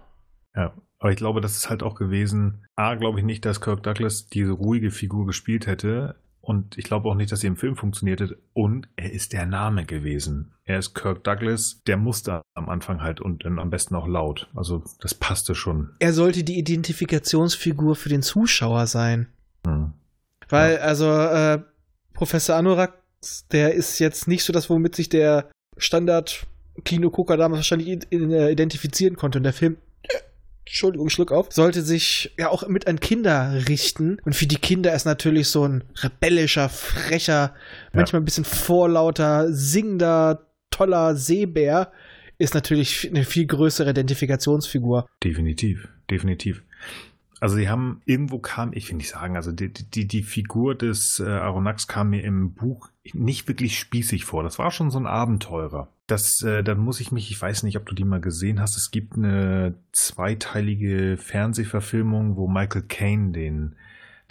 Ja, aber ich glaube, das ist halt auch gewesen. A, glaube ich nicht, dass Kirk Douglas diese ruhige Figur gespielt hätte. Und ich glaube auch nicht, dass sie im Film funktioniert hat. Und er ist der Name gewesen. Er ist Kirk Douglas. Der musste am Anfang halt und dann am besten auch laut. Also das passte schon. Er sollte die Identifikationsfigur für den Zuschauer sein. Hm. Weil, ja. also, äh, Professor Anorak, der ist jetzt nicht so das, womit sich der Standard-Kino-Gucker damals wahrscheinlich äh, identifizieren konnte. Und der Film Entschuldigung, Schluck auf, sollte sich ja auch mit an Kinder richten. Und für die Kinder ist natürlich so ein rebellischer, frecher, manchmal ein bisschen vorlauter, singender, toller Seebär ist natürlich eine viel größere Identifikationsfigur. Definitiv, definitiv. Also sie haben, irgendwo kam, ich will nicht sagen, also die, die, die Figur des äh, Aronnax kam mir im Buch nicht wirklich spießig vor. Das war schon so ein Abenteurer. Das, äh, dann muss ich mich, ich weiß nicht, ob du die mal gesehen hast. Es gibt eine zweiteilige Fernsehverfilmung, wo Michael Caine den,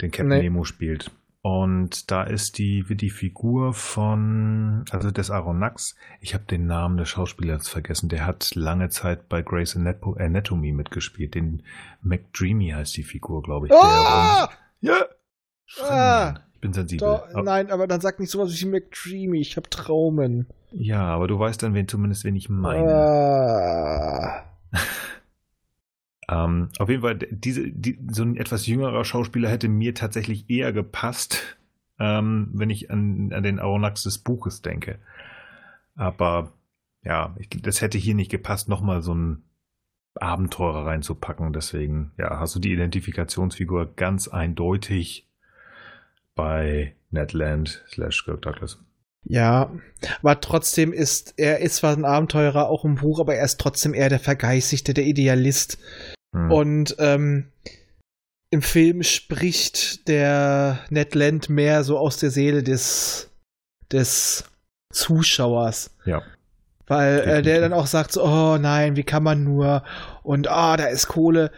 den Captain nee. Nemo spielt. Und da ist die, die Figur von, also des Aronnax, ich habe den Namen des Schauspielers vergessen, der hat lange Zeit bei Grey's Anatomy mitgespielt. Den McDreamy heißt die Figur, glaube ich. Ah! Der, ja! Ah! Ich bin sensibel. Da, nein, aber dann sag nicht sowas wie McDreamy, ich habe Traumen. Ja, aber du weißt dann wen, zumindest, wen ich meine. Ah. Ähm, auf jeden Fall, diese, die, so ein etwas jüngerer Schauspieler hätte mir tatsächlich eher gepasst, ähm, wenn ich an, an den Aronnax des Buches denke. Aber ja, ich, das hätte hier nicht gepasst, nochmal so ein Abenteurer reinzupacken. Deswegen, ja, hast du die Identifikationsfigur ganz eindeutig bei Ned Land slash Kirk Douglas. Ja, aber trotzdem ist er ist zwar ein Abenteurer auch im Buch, aber er ist trotzdem eher der Vergeistigte, der Idealist. Hm. Und ähm, im Film spricht der Ned Land mehr so aus der Seele des, des Zuschauers. Ja. Weil äh, der dann auch sagt so, oh nein, wie kann man nur und ah, oh, da ist Kohle.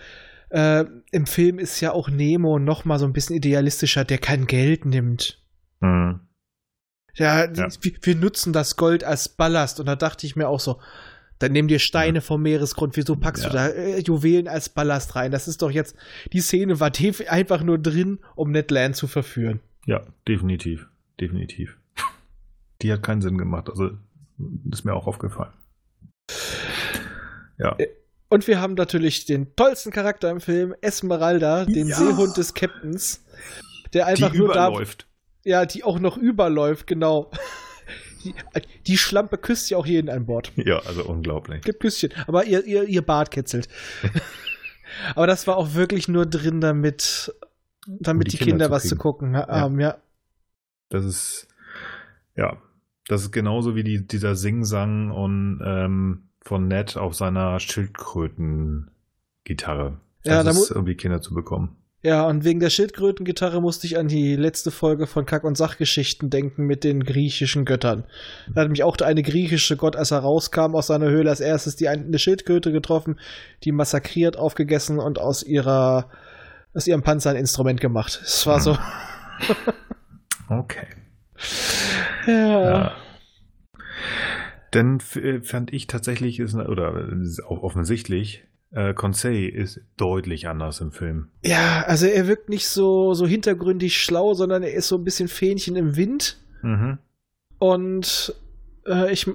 Äh, Im Film ist ja auch Nemo noch mal so ein bisschen idealistischer, der kein Geld nimmt. Mhm. Ja, ja. Wir, wir nutzen das Gold als Ballast und da dachte ich mir auch so, dann nehmen dir Steine ja. vom Meeresgrund. Wieso packst ja. du da äh, Juwelen als Ballast rein? Das ist doch jetzt, die Szene war einfach nur drin, um Ned Land zu verführen. Ja, definitiv. Definitiv. Die hat keinen Sinn gemacht. Also, ist mir auch aufgefallen. Ja. Äh, und wir haben natürlich den tollsten Charakter im Film, Esmeralda, den ja. Seehund des Captains, der einfach die nur überläuft. da. Ja, die auch noch überläuft, genau. Die, die, Schlampe küsst ja auch jeden an Bord. Ja, also unglaublich. Gibt Küsschen. Aber ihr, ihr, ihr Bart kitzelt. aber das war auch wirklich nur drin, damit, damit um die, die, Kinder, Kinder was zu gucken haben, ja. ja. Das ist, ja, das ist genauso wie die, dieser Singsang und ähm, von Ned auf seiner Schildkröten-Gitarre. Das ja, ist, um die Kinder zu bekommen. Ja, und wegen der Schildkrötengitarre musste ich an die letzte Folge von Kack- und Sachgeschichten denken mit den griechischen Göttern. Da hat nämlich auch eine griechische Gott, als er rauskam aus seiner Höhle, als erstes die eine Schildkröte getroffen, die massakriert, aufgegessen und aus ihrer aus ihrem Panzer ein Instrument gemacht. Es war so. Okay. ja. Ja. Denn äh, fand ich tatsächlich, ist, oder ist auch offensichtlich, äh, Conseil ist deutlich anders im Film. Ja, also er wirkt nicht so, so hintergründig schlau, sondern er ist so ein bisschen Fähnchen im Wind. Mhm. Und äh, ich,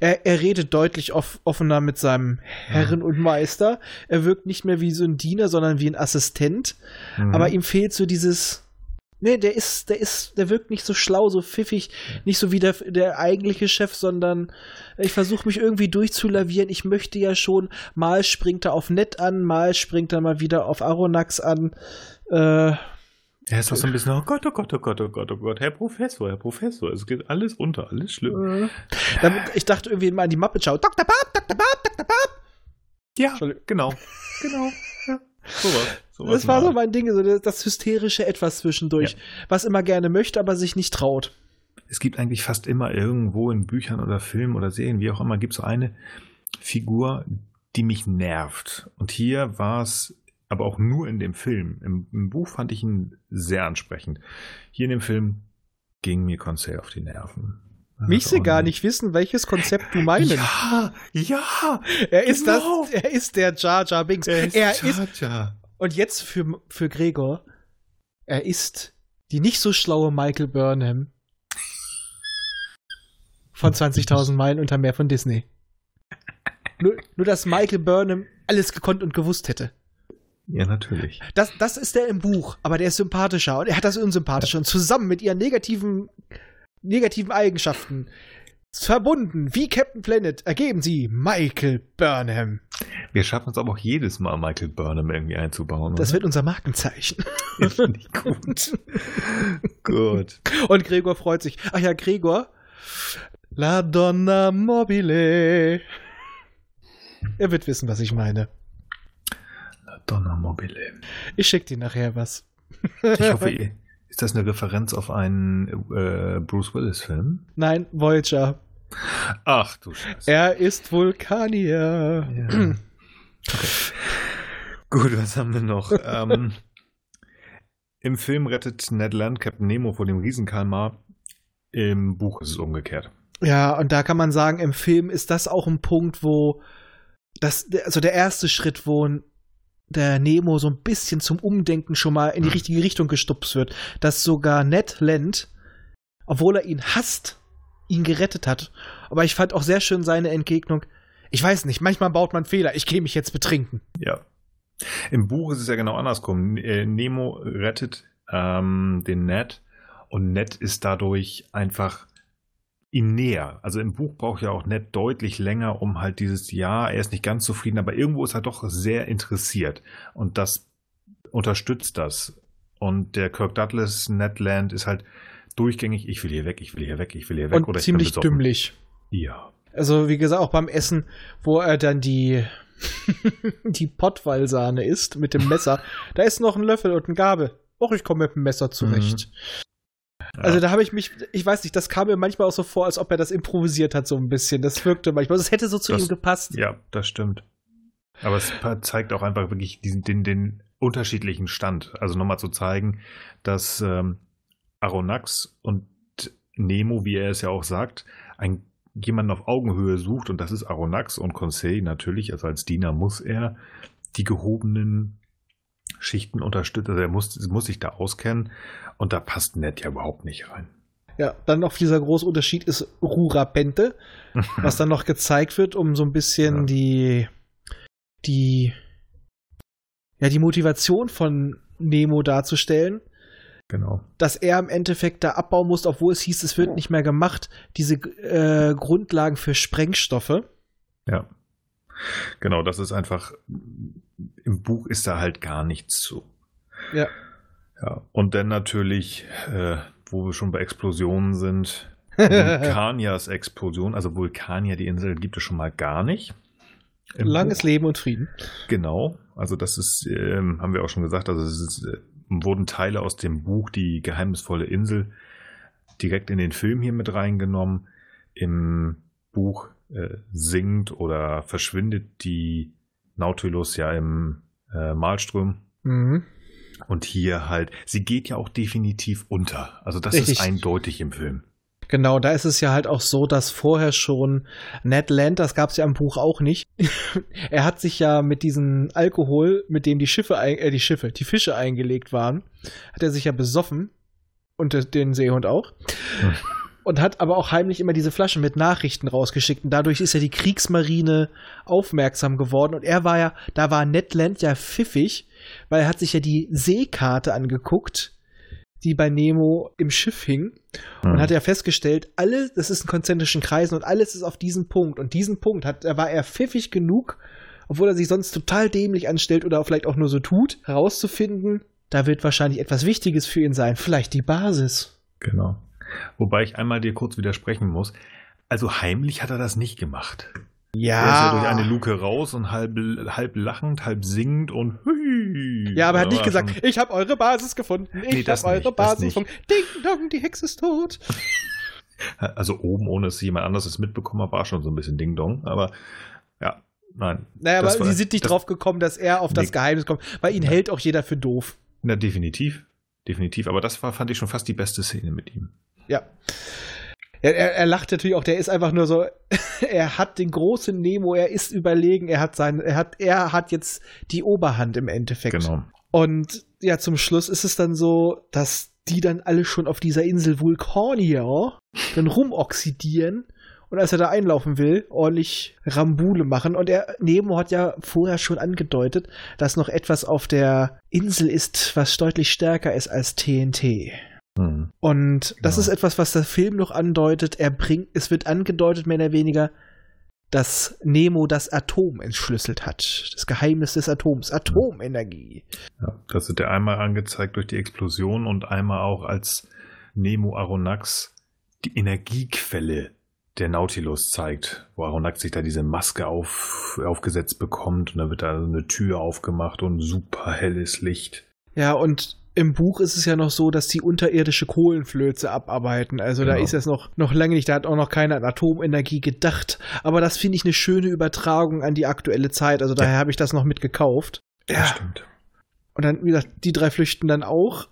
er, er redet deutlich off, offener mit seinem Herren und Meister. Er wirkt nicht mehr wie so ein Diener, sondern wie ein Assistent. Mhm. Aber ihm fehlt so dieses. Nee, der ist, der ist, der wirkt nicht so schlau, so pfiffig, nicht so wie der, der eigentliche Chef, sondern ich versuche mich irgendwie durchzulavieren. Ich möchte ja schon, mal springt er auf Nett an, mal springt er mal wieder auf Aronax an. Äh, Er ist auch so ein bisschen, oh Gott, oh Gott, oh Gott, oh Gott, oh Gott, Herr Professor, Herr Professor, es geht alles unter, alles schlimm. äh, damit, ich dachte irgendwie mal an die Mappe Show. Dr. Bob, Dr. Bob, Dr. Bob. Ja, genau, genau, ja, sowas. Sowas Das war so mein Ding, so das, das hysterische Etwas zwischendurch, was immer gerne möchte, aber sich nicht traut. Es gibt eigentlich fast immer irgendwo in Büchern oder Filmen oder Serien, wie auch immer, gibt es so eine Figur, die mich nervt. Und hier war es aber auch nur in dem Film. Im, Im Buch fand ich ihn sehr ansprechend. Hier in dem Film ging mir Conseil auf die Nerven. Mich sie gar nicht wissen, welches Konzept du meinst. Ja, ja. er ist genau. das, er ist der Jar Jar Binks. Er ist, er Jar ist Jar. Und jetzt für, für Gregor, er ist die nicht so schlaue Michael Burnham von 20.000 Meilen unter Meer von Disney. Nur, nur, dass Michael Burnham alles gekonnt und gewusst hätte. Ja, natürlich. Das, das ist der im Buch, aber der ist sympathischer und er hat das Unsympathische. Und zusammen mit ihren negativen, negativen Eigenschaften verbunden wie Captain Planet ergeben sie Michael Burnham. Wir schaffen es aber auch jedes Mal, Michael Burnham irgendwie einzubauen. Das oder? wird unser Markenzeichen. Finde ich gut. gut. Und Gregor freut sich. Ach ja, Gregor. La Donna Mobile. Er wird wissen, was ich meine. Donna Mobile. Ich schick dir nachher was. Ich hoffe, ist das eine Referenz auf einen äh, Bruce Willis-Film? Nein, Voyager. Ach du Scheiße. Er ist Vulkanier. Ja. Gut, was haben wir noch? ähm, Im Film rettet Ned Land Captain Nemo vor dem Riesenkalmar. Im Buch ist es umgekehrt. Ja, und da kann man sagen, im Film ist das auch ein Punkt, wo das, also der erste Schritt, wo der Nemo so ein bisschen zum Umdenken schon mal in die Mhm. richtige Richtung gestupst wird, dass sogar Ned Land, obwohl er ihn hasst, ihn gerettet hat. Aber ich fand auch sehr schön seine Entgegnung. Ich weiß nicht, manchmal baut man Fehler. Ich gehe mich jetzt betrinken. Ja. Im Buch ist es ja genau andersrum. Äh, Nemo rettet ähm, den Ned und Ned ist dadurch einfach ihm näher. Also im Buch braucht ja auch Ned deutlich länger, um halt dieses, ja, er ist nicht ganz zufrieden, aber irgendwo ist er doch sehr interessiert und das unterstützt das. Und der Kirk Douglas Ned Land ist halt durchgängig, ich will hier weg, ich will hier weg, ich will hier weg. Und ich ziemlich dümmlich. Ja. Also, wie gesagt, auch beim Essen, wo er dann die, die Pottwallsahne isst mit dem Messer. da ist noch ein Löffel und eine Gabel. Och, ich komme mit dem Messer zurecht. Also da habe ich mich, ich weiß nicht, das kam mir manchmal auch so vor, als ob er das improvisiert hat, so ein bisschen. Das wirkte manchmal. Es hätte so zu Das- ihm gepasst. Ja, das stimmt. Aber es zeigt auch einfach wirklich diesen, den, den unterschiedlichen Stand. Also nochmal zu zeigen, dass ähm, Aronax und Nemo, wie er es ja auch sagt, ein, jemanden auf Augenhöhe sucht und das ist Aronax und Conseil natürlich, also als Diener muss er die gehobenen Schichten unterstützen, also er muss, muss sich da auskennen und da passt Ned ja überhaupt nicht rein. Ja, dann noch dieser große Unterschied ist Rurapente, was dann noch gezeigt wird, um so ein bisschen Ja. die, die, ja, die Motivation von Nemo darzustellen. genau. dass er im Endeffekt da abbauen muss, obwohl es hieß, es wird nicht mehr gemacht, diese äh, Grundlagen für Sprengstoffe. Ja. Genau, das ist einfach, im Buch ist da halt gar nichts zu. Ja. Ja. Und dann natürlich, äh, wo wir schon bei Explosionen sind, Vulkanias Explosion, also Vulkania, die Insel gibt es schon mal gar nicht. Im Langes Buch- Leben und Frieden. Genau, also das ist, ähm, haben wir auch schon gesagt, also es ist, äh, wurden Teile aus dem Buch Die geheimnisvolle Insel direkt in den Film hier mit reingenommen. Im Buch äh, singt oder verschwindet die Nautilus ja im äh, Malström. Mhm. Und hier halt, sie geht ja auch definitiv unter. Also das Richtig. ist eindeutig im Film. Genau, da ist es ja halt auch so, dass vorher schon Ned Land, das gab es ja im Buch auch nicht, er hat sich ja mit diesem Alkohol, mit dem die Schiffe, äh, die Schiffe, die Fische eingelegt waren, hat er sich ja besoffen und den Seehund auch. Hm. Und hat aber auch heimlich immer diese Flaschen mit Nachrichten rausgeschickt. Und dadurch ist ja die Kriegsmarine aufmerksam geworden. Und er war ja, da war Ned Land ja pfiffig, weil er hat sich ja die Seekarte angeguckt die bei Nemo im Schiff hing mhm. und hat ja festgestellt, alles, das ist ein konzentrischen Kreisen und alles ist auf diesem Punkt. Und diesen Punkt hat, da war er pfiffig genug, obwohl er sich sonst total dämlich anstellt oder vielleicht auch nur so tut, herauszufinden, da wird wahrscheinlich etwas Wichtiges für ihn sein. Vielleicht die Basis. Genau. Wobei ich einmal dir kurz widersprechen muss. Also heimlich hat er das nicht gemacht. Ja. Er ist ja durch eine Luke raus und halb, halb lachend, halb singend und hui. Ja, aber er hat nicht gesagt, ich habe eure Basis gefunden. Ich nee, habe eure Basis gefunden. Ding dong, die Hexe ist tot. Also oben, ohne dass jemand anderes es mitbekommen hat, war schon so ein bisschen Ding Dong, aber ja, nein. Naja, aber war, sie sind nicht das, drauf gekommen, dass er auf das nee. Geheimnis kommt, weil ihn ja. hält auch jeder für doof. Na, definitiv. Definitiv. Aber das war, fand ich schon fast die beste Szene mit ihm. Ja. Er, er, er, lacht natürlich auch, der ist einfach nur so, er hat den großen Nemo, er ist überlegen, er hat sein, er hat, er hat jetzt die Oberhand im Endeffekt. Genau. Und ja, zum Schluss ist es dann so, dass die dann alle schon auf dieser Insel Vulkania dann rumoxidieren und als er da einlaufen will, ordentlich Rambule machen. Und er, Nemo hat ja vorher schon angedeutet, dass noch etwas auf der Insel ist, was deutlich stärker ist als TNT. Mhm. Und das ja. ist etwas, was der Film noch andeutet. Er bringt, es wird angedeutet, mehr oder weniger, dass Nemo das Atom entschlüsselt hat. Das Geheimnis des Atoms. Atomenergie. Ja, das wird ja einmal angezeigt durch die Explosion und einmal auch als Nemo Aronnax die Energiequelle der Nautilus zeigt, wo Aronnax sich da diese Maske auf, aufgesetzt bekommt und dann wird da eine Tür aufgemacht und super helles Licht. Ja, und im Buch ist es ja noch so, dass die unterirdische Kohlenflöze abarbeiten. Also genau. da ist es noch, noch lange nicht, da hat auch noch keiner an Atomenergie gedacht. Aber das finde ich eine schöne Übertragung an die aktuelle Zeit. Also daher ja. habe ich das noch mitgekauft. Ja, ja, stimmt. Und dann, wie gesagt, die drei flüchten dann auch,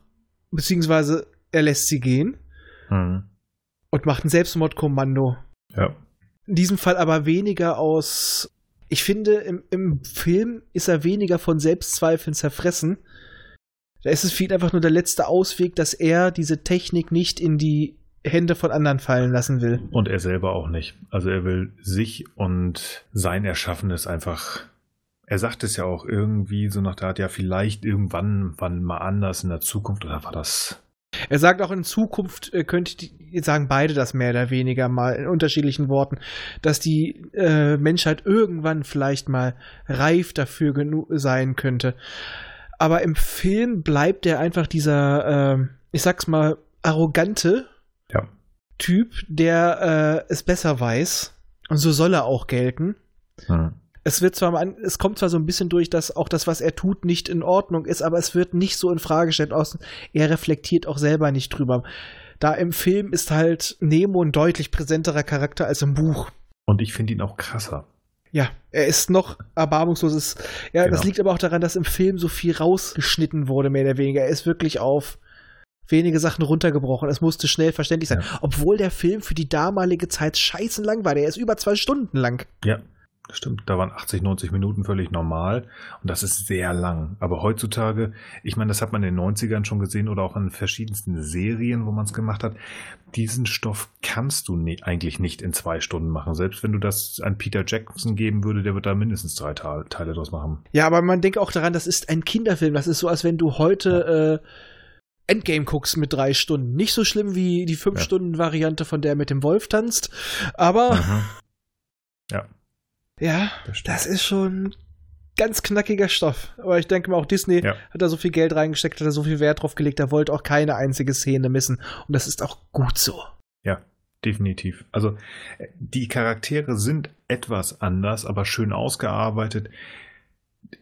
beziehungsweise er lässt sie gehen mhm. und macht ein Selbstmordkommando. Ja. In diesem Fall aber weniger aus. Ich finde, im, im Film ist er weniger von Selbstzweifeln zerfressen, da ist es ihn einfach nur der letzte Ausweg, dass er diese Technik nicht in die Hände von anderen fallen lassen will. Und er selber auch nicht. Also er will sich und sein Erschaffenes einfach. Er sagt es ja auch irgendwie so nach der Art, ja, vielleicht irgendwann, wann mal anders in der Zukunft, oder war das? Er sagt auch in Zukunft, äh, könnte sagen beide das mehr oder weniger mal in unterschiedlichen Worten, dass die äh, Menschheit irgendwann vielleicht mal reif dafür genug sein könnte aber im Film bleibt er einfach dieser, äh, ich sag's mal, arrogante ja. Typ, der äh, es besser weiß. Und so soll er auch gelten. Hm. Es wird zwar mal, es kommt zwar so ein bisschen durch, dass auch das, was er tut, nicht in Ordnung ist, aber es wird nicht so in Frage gestellt. Er reflektiert auch selber nicht drüber. Da im Film ist halt Nemo ein deutlich präsenterer Charakter als im Buch. Und ich finde ihn auch krasser. Ja, er ist noch erbarmungsloses. Ja, genau. das liegt aber auch daran, dass im Film so viel rausgeschnitten wurde, mehr oder weniger. Er ist wirklich auf wenige Sachen runtergebrochen. Es musste schnell verständlich sein. Ja. Obwohl der Film für die damalige Zeit scheiße lang war. Der ist über zwei Stunden lang. Ja, Stimmt, da waren 80, 90 Minuten völlig normal und das ist sehr lang. Aber heutzutage, ich meine, das hat man in den 90ern schon gesehen oder auch in verschiedensten Serien, wo man es gemacht hat. Diesen Stoff kannst du nie, eigentlich nicht in zwei Stunden machen. Selbst wenn du das an Peter Jackson geben würde, der wird da mindestens drei Teile, Teile draus machen. Ja, aber man denkt auch daran, das ist ein Kinderfilm. Das ist so, als wenn du heute ja. äh, Endgame guckst mit drei Stunden. Nicht so schlimm wie die fünf Stunden Variante, von der mit dem Wolf tanzt, aber. Mhm. Ja. Ja, das, das, ist schon ganz knackiger Stoff. Aber ich denke mal, auch Disney ja. hat da so viel Geld reingesteckt, hat da so viel Wert drauf gelegt, da wollte auch keine einzige Szene missen. Und das ist auch gut so. Ja, definitiv. Also die Charaktere sind etwas anders, aber schön ausgearbeitet.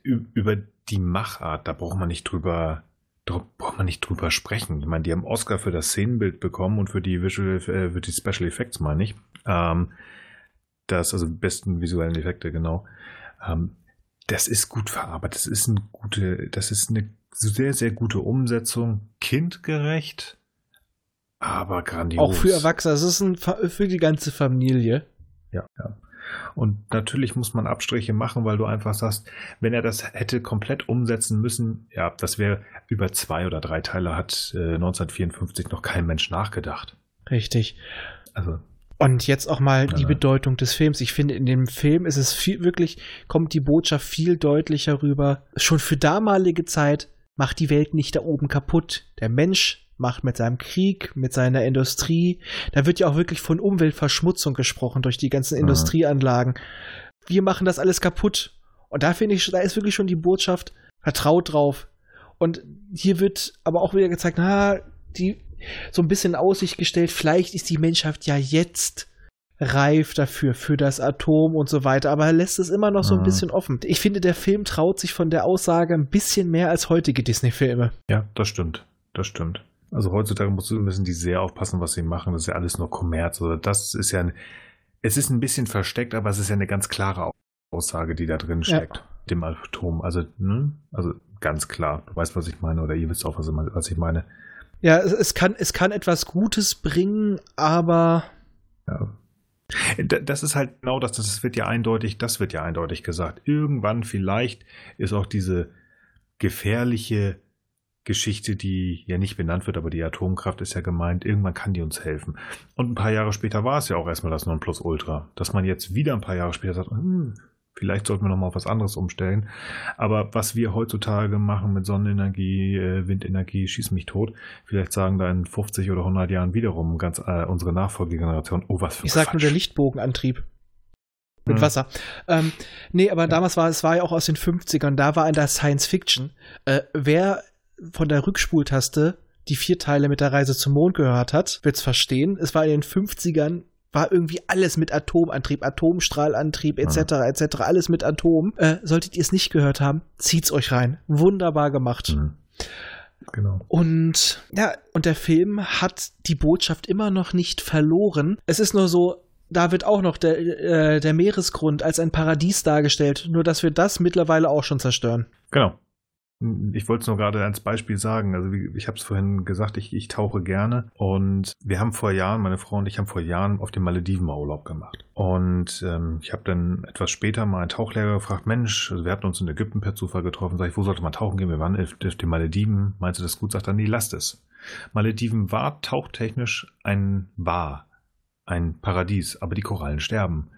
Über die Machart, da braucht man nicht drüber da braucht man nicht drüber sprechen. Ich meine, die haben Oscar für das Szenenbild bekommen und für die Visual, äh, für die Special Effects, meine ich. Ähm, das, also besten visuellen Effekte, genau. Ähm, das ist gut verarbeitet. Das ist eine gute, das ist eine sehr, sehr gute Umsetzung. Kindgerecht, aber grandios. Auch für Erwachsene. Es ist ein, für die ganze Familie. Ja, ja. Und natürlich muss man Abstriche machen, weil du einfach sagst, wenn er das hätte komplett umsetzen müssen, ja, das wäre über zwei oder drei Teile hat äh, 1954 noch kein Mensch nachgedacht. Richtig. Also und jetzt auch mal die Bedeutung des Films. Ich finde, in dem Film ist es viel, wirklich, kommt die Botschaft viel deutlicher rüber. Schon für damalige Zeit macht die Welt nicht da oben kaputt. Der Mensch macht mit seinem Krieg, mit seiner Industrie. Da wird ja auch wirklich von Umweltverschmutzung gesprochen durch die ganzen mhm. Industrieanlagen. Wir machen das alles kaputt. Und da finde ich, da ist wirklich schon die Botschaft, vertraut drauf. Und hier wird aber auch wieder gezeigt, na, die so ein bisschen in Aussicht gestellt, vielleicht ist die Menschheit ja jetzt reif dafür, für das Atom und so weiter, aber er lässt es immer noch so ein mhm. bisschen offen. Ich finde, der Film traut sich von der Aussage ein bisschen mehr als heutige Disney-Filme. Ja, das stimmt. Das stimmt. Also heutzutage müssen die sehr aufpassen, was sie machen. Das ist ja alles nur Kommerz. Oder das ist ja, ein, es ist ein bisschen versteckt, aber es ist ja eine ganz klare Aussage, die da drin steckt. Ja. Dem Atom. Also, ne? also ganz klar. Du weißt, was ich meine, oder ihr wisst auch, was ich meine. Ja, es, es, kann, es kann etwas Gutes bringen, aber. Ja. Das ist halt genau das, das wird ja eindeutig, das wird ja eindeutig gesagt. Irgendwann vielleicht ist auch diese gefährliche Geschichte, die ja nicht benannt wird, aber die Atomkraft ist ja gemeint, irgendwann kann die uns helfen. Und ein paar Jahre später war es ja auch erstmal das Nonplusultra. Dass man jetzt wieder ein paar Jahre später sagt, hm, Vielleicht sollten wir nochmal auf was anderes umstellen. Aber was wir heutzutage machen mit Sonnenenergie, äh, Windenergie, schieß mich tot. Vielleicht sagen da in 50 oder 100 Jahren wiederum ganz äh, unsere Nachfolgegeneration, oh, was für ein Ich sag nur der Lichtbogenantrieb. Mit hm. Wasser. Ähm, nee, aber ja. damals war es war ja auch aus den 50ern, da war in der Science Fiction. Äh, wer von der Rückspultaste die vier Teile mit der Reise zum Mond gehört hat, wird es verstehen. Es war in den 50ern war irgendwie alles mit Atomantrieb, Atomstrahlantrieb etc. Mhm. etc. Alles mit Atom. Äh, solltet ihr es nicht gehört haben, zieht's euch rein. Wunderbar gemacht. Mhm. Genau. Und ja, und der Film hat die Botschaft immer noch nicht verloren. Es ist nur so, da wird auch noch der, äh, der Meeresgrund als ein Paradies dargestellt, nur dass wir das mittlerweile auch schon zerstören. Genau. Ich wollte es nur gerade als Beispiel sagen. Also ich habe es vorhin gesagt, ich, ich tauche gerne und wir haben vor Jahren, meine Frau und ich haben vor Jahren auf den Malediven mal Urlaub gemacht. Und ähm, ich habe dann etwas später mal einen Tauchlehrer gefragt, Mensch, also wir hatten uns in Ägypten per Zufall getroffen, sag ich, wo sollte man tauchen gehen? Wir waren auf den Malediven. Meinst du das gut? Sagt er, nee, lasst es. Malediven war tauchtechnisch ein war ein Paradies, aber die Korallen sterben.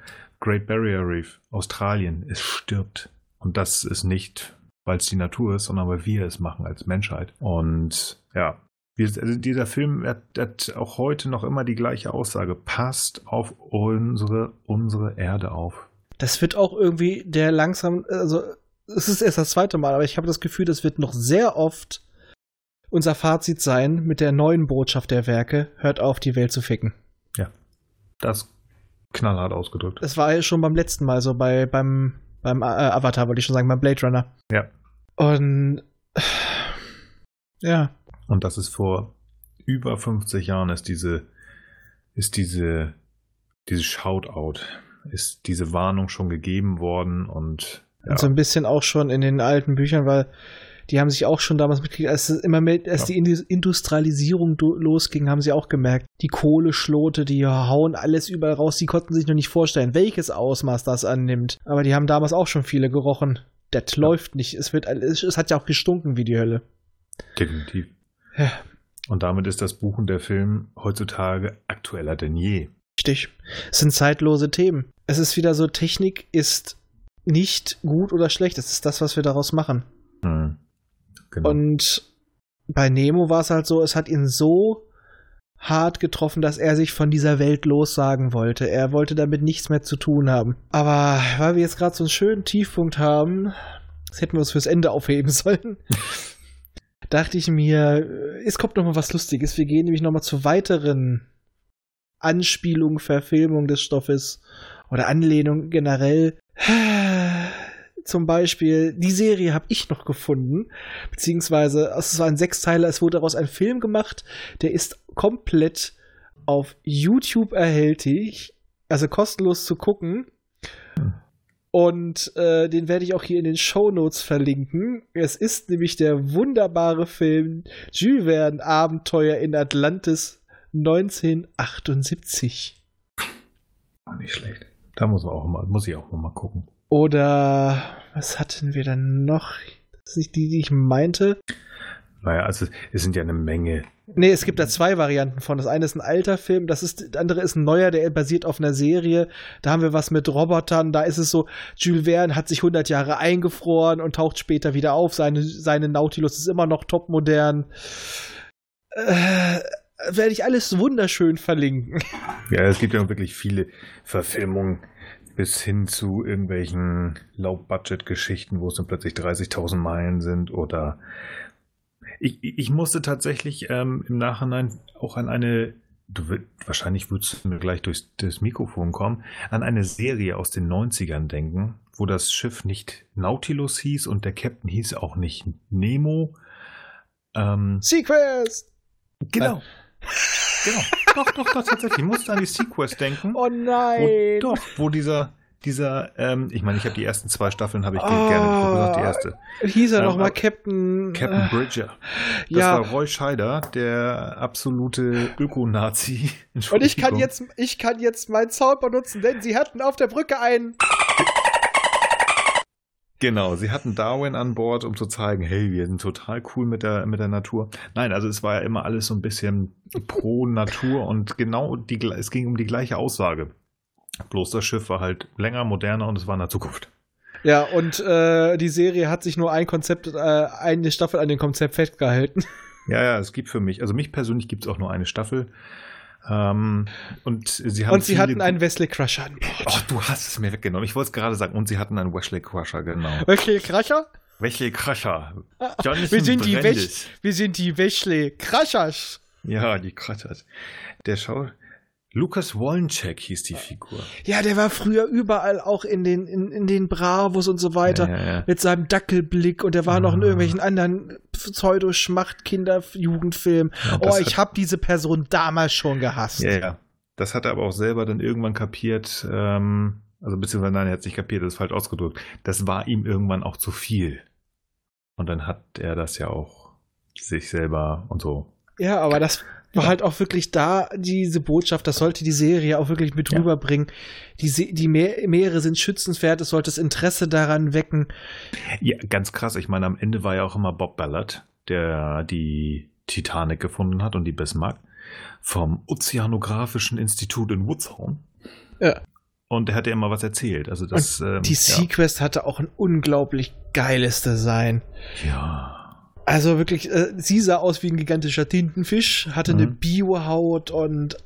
Great Barrier Reef, Australien, es stirbt. Und das ist nicht weil es die Natur ist, sondern weil wir es machen als Menschheit. Und ja, also dieser Film hat, hat, auch heute noch immer die gleiche Aussage. Passt auf unsere, unsere Erde auf. Das wird auch irgendwie der langsam, also es ist erst das zweite Mal, aber ich habe das Gefühl, das wird noch sehr oft unser Fazit sein mit der neuen Botschaft der Werke. Hört auf, die Welt zu ficken. Ja. Das knallhart ausgedrückt. Das war ja schon beim letzten Mal so bei, beim beim äh, Avatar wollte ich schon sagen, beim Blade Runner. Ja. Und ja. Und das ist vor über 50 Jahren ist diese, ist diese, diese Shoutout, ist diese Warnung schon gegeben worden und, ja. und so ein bisschen auch schon in den alten Büchern, weil die haben sich auch schon damals mitgekriegt, als immer mehr, als ja. die Industrialisierung losging, haben sie auch gemerkt, die Kohleschlote, die hauen alles überall raus, die konnten sich noch nicht vorstellen, welches Ausmaß das annimmt. Aber die haben damals auch schon viele gerochen. Das ja. läuft nicht. Es wird, es hat ja auch gestunken wie die Hölle. Definitiv. Ja. Und damit ist das Buchen der Film heutzutage aktueller denn je. Richtig. Es sind zeitlose Themen. Es ist wieder so, Technik ist nicht gut oder schlecht. Es ist das, was wir daraus machen. Mhm. Genau. Und bei Nemo war es halt so, es hat ihn so hart getroffen, dass er sich von dieser Welt lossagen wollte. Er wollte damit nichts mehr zu tun haben. Aber weil wir jetzt gerade so einen schönen Tiefpunkt haben, das hätten wir uns fürs Ende aufheben sollen, dachte ich mir, es kommt noch mal was Lustiges. Wir gehen nämlich noch mal zu weiteren Anspielungen, Verfilmungen des Stoffes oder Anlehnungen generell. Zum Beispiel, die Serie habe ich noch gefunden, beziehungsweise es war ein Sechsteiler, es wurde daraus ein Film gemacht, der ist komplett auf YouTube erhältlich, also kostenlos zu gucken. Und äh, den werde ich auch hier in den Show Notes verlinken. Es ist nämlich der wunderbare Film Jules Verne Abenteuer in Atlantis 1978. Nicht schlecht. Da muss, auch mal, muss ich auch mal gucken. Oder was hatten wir dann noch? Das ist nicht die, die ich meinte. Naja, also es sind ja eine Menge. Nee, es gibt da zwei Varianten von. Das eine ist ein alter Film, das ist, das andere ist ein neuer, der basiert auf einer Serie. Da haben wir was mit Robotern. Da ist es so, Jules Verne hat sich 100 Jahre eingefroren und taucht später wieder auf. Seine, seine Nautilus ist immer noch topmodern. Äh, werde ich alles wunderschön verlinken. Ja, es gibt ja wirklich viele Verfilmungen bis hin zu irgendwelchen Low-Budget-Geschichten, wo es dann plötzlich 30.000 Meilen sind oder ich, ich musste tatsächlich ähm, im Nachhinein auch an eine, du wird, wahrscheinlich würdest du mir gleich durchs das Mikrofon kommen, an eine Serie aus den 90ern denken, wo das Schiff nicht Nautilus hieß und der Captain hieß auch nicht Nemo. Ähm, Sequest! Genau. Genau. Doch, doch, doch, tatsächlich. Ich musste an die Sequest denken. Oh nein. Wo, doch, wo dieser, dieser, ähm, ich meine, ich habe die ersten zwei Staffeln habe ich oh, gerne geguckt, gesagt, die erste. Hieß er ähm, nochmal Captain Captain äh, Bridger. Das ja. war Roy Scheider, der absolute Öko-Nazi. Und ich kann jetzt, ich kann jetzt meinen Sound benutzen, denn sie hatten auf der Brücke einen. Genau, sie hatten Darwin an Bord, um zu zeigen, hey, wir sind total cool mit der, mit der Natur. Nein, also es war ja immer alles so ein bisschen pro Natur und genau die, es ging um die gleiche Aussage. Bloß das Schiff war halt länger, moderner und es war in der Zukunft. Ja, und äh, die Serie hat sich nur ein Konzept, äh, eine Staffel an dem Konzept festgehalten. Ja, ja, es gibt für mich, also mich persönlich gibt es auch nur eine Staffel. Ähm, und sie haben und sie hatten einen Wesley Crusher an Bord. Oh, du hast es mir weggenommen. Ich wollte es gerade sagen. Und sie hatten einen Wesley Crusher, genau. Wesley Crusher? Wesley Crusher. wir sind, die Wech wir sind die Wesley Crushers. Ja, die Crushers. Der Schau Lukas Wollencheck hieß die Figur. Ja, der war früher überall auch in den, in, in den Bravos und so weiter. Ja, ja, ja. Mit seinem Dackelblick und der war ah. noch in ah. irgendwelchen anderen Pseudo-Schmacht-Kinder-Jugendfilmen. oh, ich habe diese Person damals schon gehasst. Ja, ja. Das hat er aber auch selber dann irgendwann kapiert. Ähm, also beziehungsweise nein, er hat es nicht kapiert, das ist falsch ausgedrückt. Das war ihm irgendwann auch zu viel. Und dann hat er das ja auch sich selber und so. Ja, aber das war halt auch wirklich da diese Botschaft, das sollte die Serie auch wirklich mit ja. rüberbringen. Die, die Meer, Meere sind schützenswert, es sollte das Interesse daran wecken. Ja, ganz krass. Ich meine, am Ende war ja auch immer Bob Ballard, der die Titanic gefunden hat und die Bismarck vom Ozeanografischen Institut in Woodshorn. Ja. Und der hat ja immer was erzählt. Also das, ähm, die Sequest ja. hatte auch ein unglaublich geiles Design. Ja. Also wirklich, äh, sie sah aus wie ein gigantischer Tintenfisch, hatte mhm. eine Biohaut und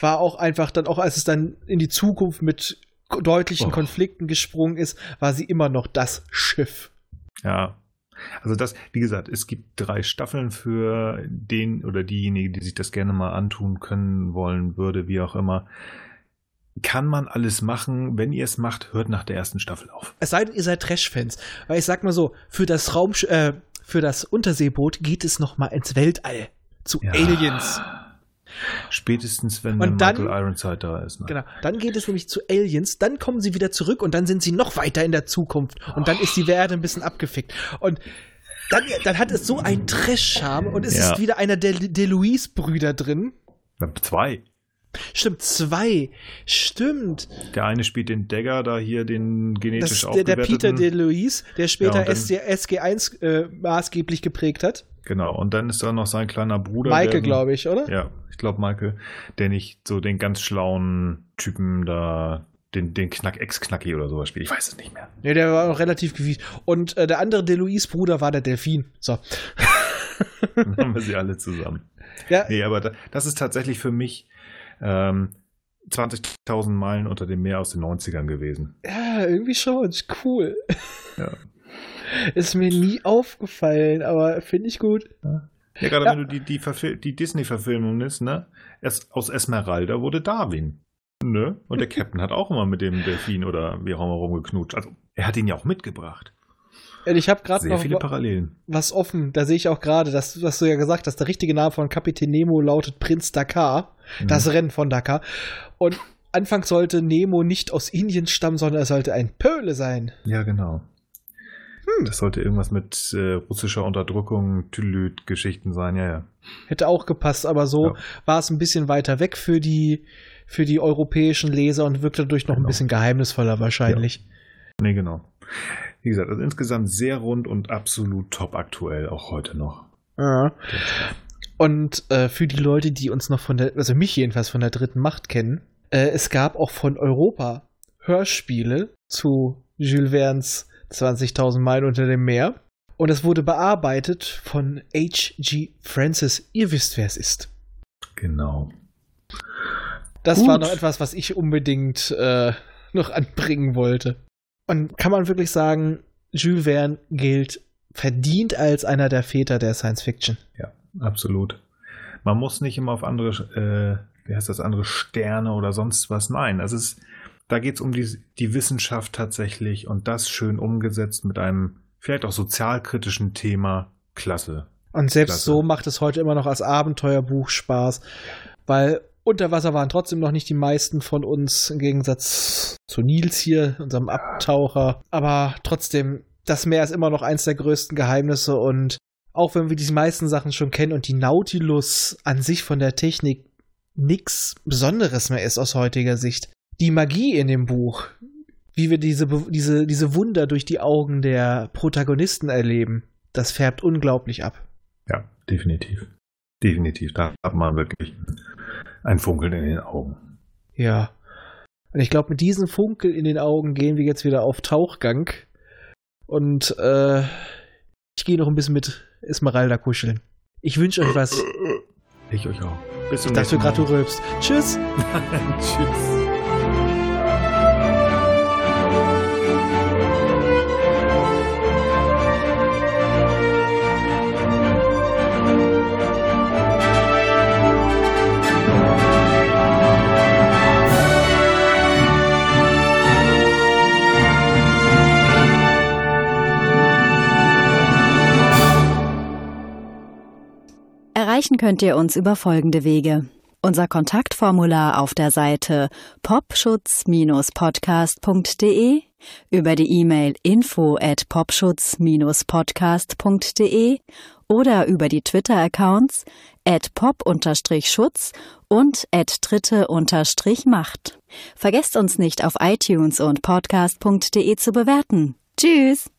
war auch einfach dann, auch als es dann in die Zukunft mit deutlichen oh. Konflikten gesprungen ist, war sie immer noch das Schiff. Ja. Also das, wie gesagt, es gibt drei Staffeln für den oder diejenige, die sich das gerne mal antun können wollen würde, wie auch immer. Kann man alles machen, wenn ihr es macht, hört nach der ersten Staffel auf. Es sei denn, ihr seid Trash-Fans. Weil ich sag mal so, für das Raum, äh, für das Unterseeboot geht es noch mal ins Weltall zu ja. Aliens. Spätestens, wenn und dann, Michael Ironside da ist. Ne? Genau. Dann geht es nämlich zu Aliens, dann kommen sie wieder zurück und dann sind sie noch weiter in der Zukunft. Und dann ist die Erde ein bisschen abgefickt. Und dann, dann hat es so einen Trash-Charme und es ja. ist wieder einer der, der Louise-Brüder drin. Zwei. Stimmt, zwei. Stimmt. Der eine spielt den Dagger, da hier den genetisch das, der, der Peter DeLuise, der später ja, SG1 äh, maßgeblich geprägt hat. Genau, und dann ist da noch sein kleiner Bruder. Michael, glaube ich, oder? Ja, ich glaube Michael, der nicht so den ganz schlauen Typen da, den, den Knack Ex-Knacki oder sowas spielt. Ich weiß es nicht mehr. Nee, der war noch relativ gewieft. Und äh, der andere DeLuise Bruder war der Delfin. So. dann haben wir sie alle zusammen. Ja. Nee, aber da, das ist tatsächlich für mich ähm, 20.000 Meilen unter dem Meer aus den 90ern gewesen. Ja, irgendwie schon. Cool. Ja. Ist mir nie aufgefallen, aber finde ich gut. Ja, ja gerade ja. wenn du die, die, die Disney-Verfilmung nimmst, ne? Es, aus Esmeralda wurde Darwin. Ne? Und der Captain hat auch immer mit dem Delfin oder wie auch immer rumgeknutscht. Also Er hat ihn ja auch mitgebracht. Ich habe gerade noch viele Parallelen. was offen. Da sehe ich auch gerade, das, was du ja gesagt hast, der richtige Name von Kapitän Nemo lautet Prinz Dakar. Mhm. Das Rennen von Dakar. Und anfangs sollte Nemo nicht aus Indien stammen, sondern er sollte ein Pöle sein. Ja, genau. Hm. Das sollte irgendwas mit äh, russischer Unterdrückung, Tülüt-Geschichten sein, ja, ja. Hätte auch gepasst, aber so ja. war es ein bisschen weiter weg für die, für die europäischen Leser und wirkte dadurch noch genau. ein bisschen geheimnisvoller wahrscheinlich. Ja. Nee, genau. Wie gesagt, also insgesamt sehr rund und absolut top aktuell, auch heute noch. Ja. Und äh, für die Leute, die uns noch von der, also mich jedenfalls von der dritten Macht kennen, äh, es gab auch von Europa Hörspiele zu Jules Verne's 20.000 Meilen unter dem Meer. Und es wurde bearbeitet von H.G. Francis. Ihr wisst, wer es ist. Genau. Das Gut. war noch etwas, was ich unbedingt äh, noch anbringen wollte. Und kann man wirklich sagen, Jules Verne gilt verdient als einer der Väter der Science Fiction. Ja, absolut. Man muss nicht immer auf andere, äh, wie heißt das, andere Sterne oder sonst was. Nein, es ist, da geht es um die, die Wissenschaft tatsächlich und das schön umgesetzt mit einem vielleicht auch sozialkritischen Thema. Klasse. Und selbst Klasse. so macht es heute immer noch als Abenteuerbuch Spaß, weil unter Wasser waren trotzdem noch nicht die meisten von uns, im Gegensatz zu Nils hier, unserem Abtaucher. Aber trotzdem, das Meer ist immer noch eins der größten Geheimnisse und auch wenn wir die meisten Sachen schon kennen und die Nautilus an sich von der Technik nichts Besonderes mehr ist aus heutiger Sicht, die Magie in dem Buch, wie wir diese, diese, diese Wunder durch die Augen der Protagonisten erleben, das färbt unglaublich ab. Ja, definitiv. Definitiv. Da hat man wirklich ein Funkeln in den Augen. Ja. Und ich glaube, mit diesem Funkel in den Augen gehen wir jetzt wieder auf Tauchgang. Und äh, ich gehe noch ein bisschen mit Esmeralda kuscheln. Ich wünsche euch was. Ich euch auch. Bis zum nächsten Mal. Dass du gerade rülpst. Tschüss. Tschüss. Erreichen könnt ihr uns über folgende Wege. Unser Kontaktformular auf der Seite popschutz-podcast.de, über die E-Mail info at popschutz-podcast.de oder über die Twitter-Accounts at pop-schutz und at dritte-macht. Vergesst uns nicht auf iTunes und podcast.de zu bewerten. Tschüss!